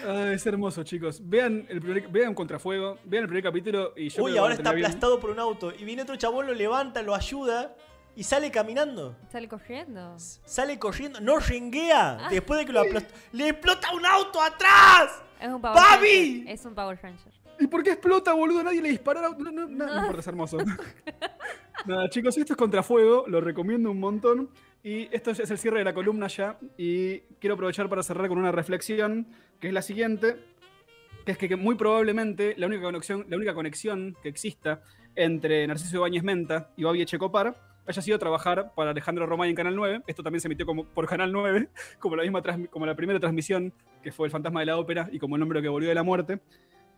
Ah, es hermoso, chicos. Vean el primer, vean Contrafuego, vean el primer capítulo y yo Uy, ahora está bien. aplastado por un auto y viene otro chabón, lo levanta, lo ayuda y sale caminando. Sale corriendo. Sale corriendo, no ringuea. Después de que lo aplastó, ¡le explota un auto atrás! Es un Power ¡Papi! Ranger. Es un Power Ranger. ¿Y por qué explota, boludo? Nadie le disparó auto. No, no, no, no importa, es hermoso. Nada, chicos, esto es Contrafuego, lo recomiendo un montón. Y esto es el cierre de la columna ya. Y quiero aprovechar para cerrar con una reflexión, que es la siguiente. Que es que, muy probablemente la única, conexión, la única conexión que exista entre Narciso Ibáñez Menta y Babi Echecopar haya sido trabajar para Alejandro Romay en Canal 9. Esto también se emitió como, por Canal 9, [LAUGHS] como la, misma como la primera transmisión, que fue El Fantasma de la Ópera, y como el hombre que volvió de la muerte.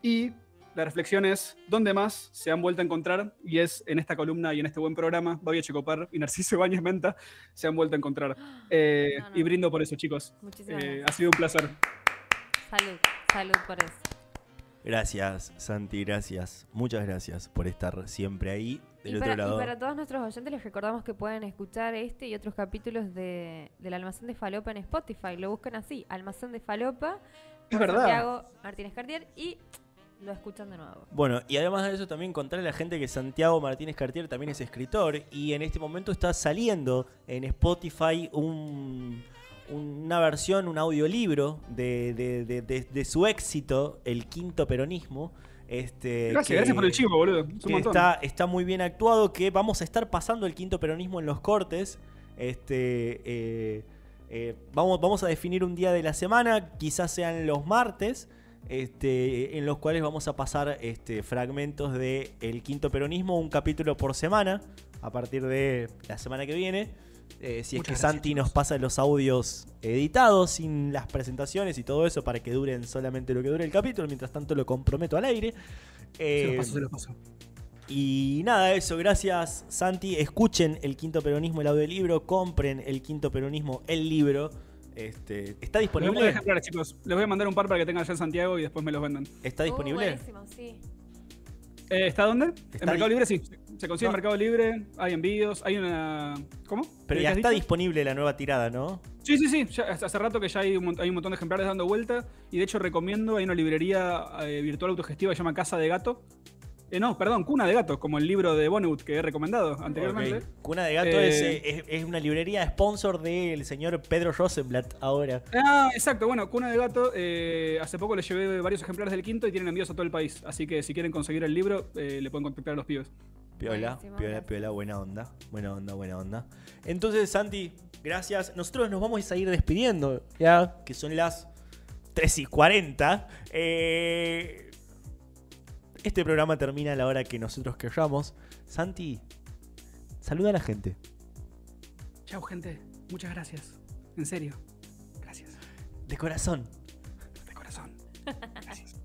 Y la reflexión es, ¿dónde más se han vuelto a encontrar? Y es en esta columna y en este buen programa, Babi Echecopar y Narciso Ibáñez Menta se han vuelto a encontrar. [GASPS] Eh, No, no, y brindo por eso, chicos. Muchísimas Eh, ha gracias. sido un placer. Salud, salud por eso. Gracias, Santi, gracias. Muchas gracias por estar siempre ahí, del Y otro para, y lado. para todos nuestros oyentes les recordamos que pueden escuchar este y otros capítulos de, del Almacén de Falopa en Spotify. Lo buscan así, Almacén de Falopa. Es verdad. Santiago Martínez Cartier y lo escuchan de nuevo. Bueno, y además de eso también contarle a la gente que Santiago Martínez Cartier también es escritor y en este momento está saliendo en Spotify un- una versión, un audiolibro de, de- de- de- de su éxito, El Quinto Peronismo. Este, Gracias, que- gracias por el chivo, boludo. Es que está, está muy bien actuado, que vamos a estar pasando el quinto peronismo en los cortes. Este, eh, eh, vamos, vamos a definir un día de la semana, quizás sean los martes, este, en los cuales vamos a pasar este, fragmentos de El quinto peronismo, un capítulo por semana, a partir de la semana que viene. Eh, si es que gracias, Santi chicos. nos pasa los audios editados, sin las presentaciones y todo eso, para que duren solamente lo que dure el capítulo. Mientras tanto, lo comprometo al aire. Se Eh, los paso, se los paso. y nada, eso, gracias Santi. Escuchen el Quinto Peronismo, el audiolibro. Compren el Quinto Peronismo, el libro. Este, ¿Está Les voy a disponible? ejemplares, chicos. Les voy a mandar un par para que tengan allá en Santiago y después me los vendan. ¿Está Uh, disponible? buenísimo, sí. Eh, ¿Está dónde? Está en Mercado Libre, sí. Se consigue No. en Mercado Libre, hay envíos, hay una... ¿Cómo? Pero ¿Qué ya está dicho? disponible la nueva tirada, ¿no? Sí, sí, sí. ya hace rato que ya hay un, mont- hay un montón de ejemplares dando vuelta. Y de hecho recomiendo, hay una librería eh, virtual autogestiva que se llama Casa de Gato. Eh, no, perdón, Cuna de Gato, como el libro de Bonnewood que he recomendado anteriormente. Ok. Cuna de Gato Eh, es, eh, es, es una librería sponsor del señor Pedro Rosenblatt ahora. Ah, exacto. Bueno, Cuna de Gato, eh, hace poco le llevé varios ejemplares del quinto y tienen envíos a todo el país. Así que si quieren conseguir el libro, eh, le pueden contactar a los pibes. Piola, Buenísimo, piola, gracias. piola, buena onda. Buena onda, buena onda. Entonces, Santi, gracias. Nosotros nos vamos a ir despidiendo, ya, que son las 3 y 40. Eh, este programa termina a la hora que nosotros querramos. Santi, saluda a la gente. Chao, gente. Muchas gracias. En serio. Gracias. De corazón. De corazón. Gracias. [LAUGHS]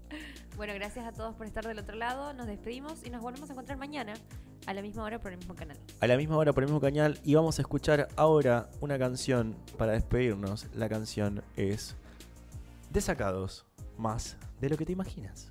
Bueno, gracias a todos por estar del otro lado. Nos despedimos y nos volvemos a encontrar mañana a la misma hora por el mismo canal. A la misma hora por el mismo canal. Y vamos a escuchar ahora una canción para despedirnos. La canción es Desacados, más de lo que te imaginas.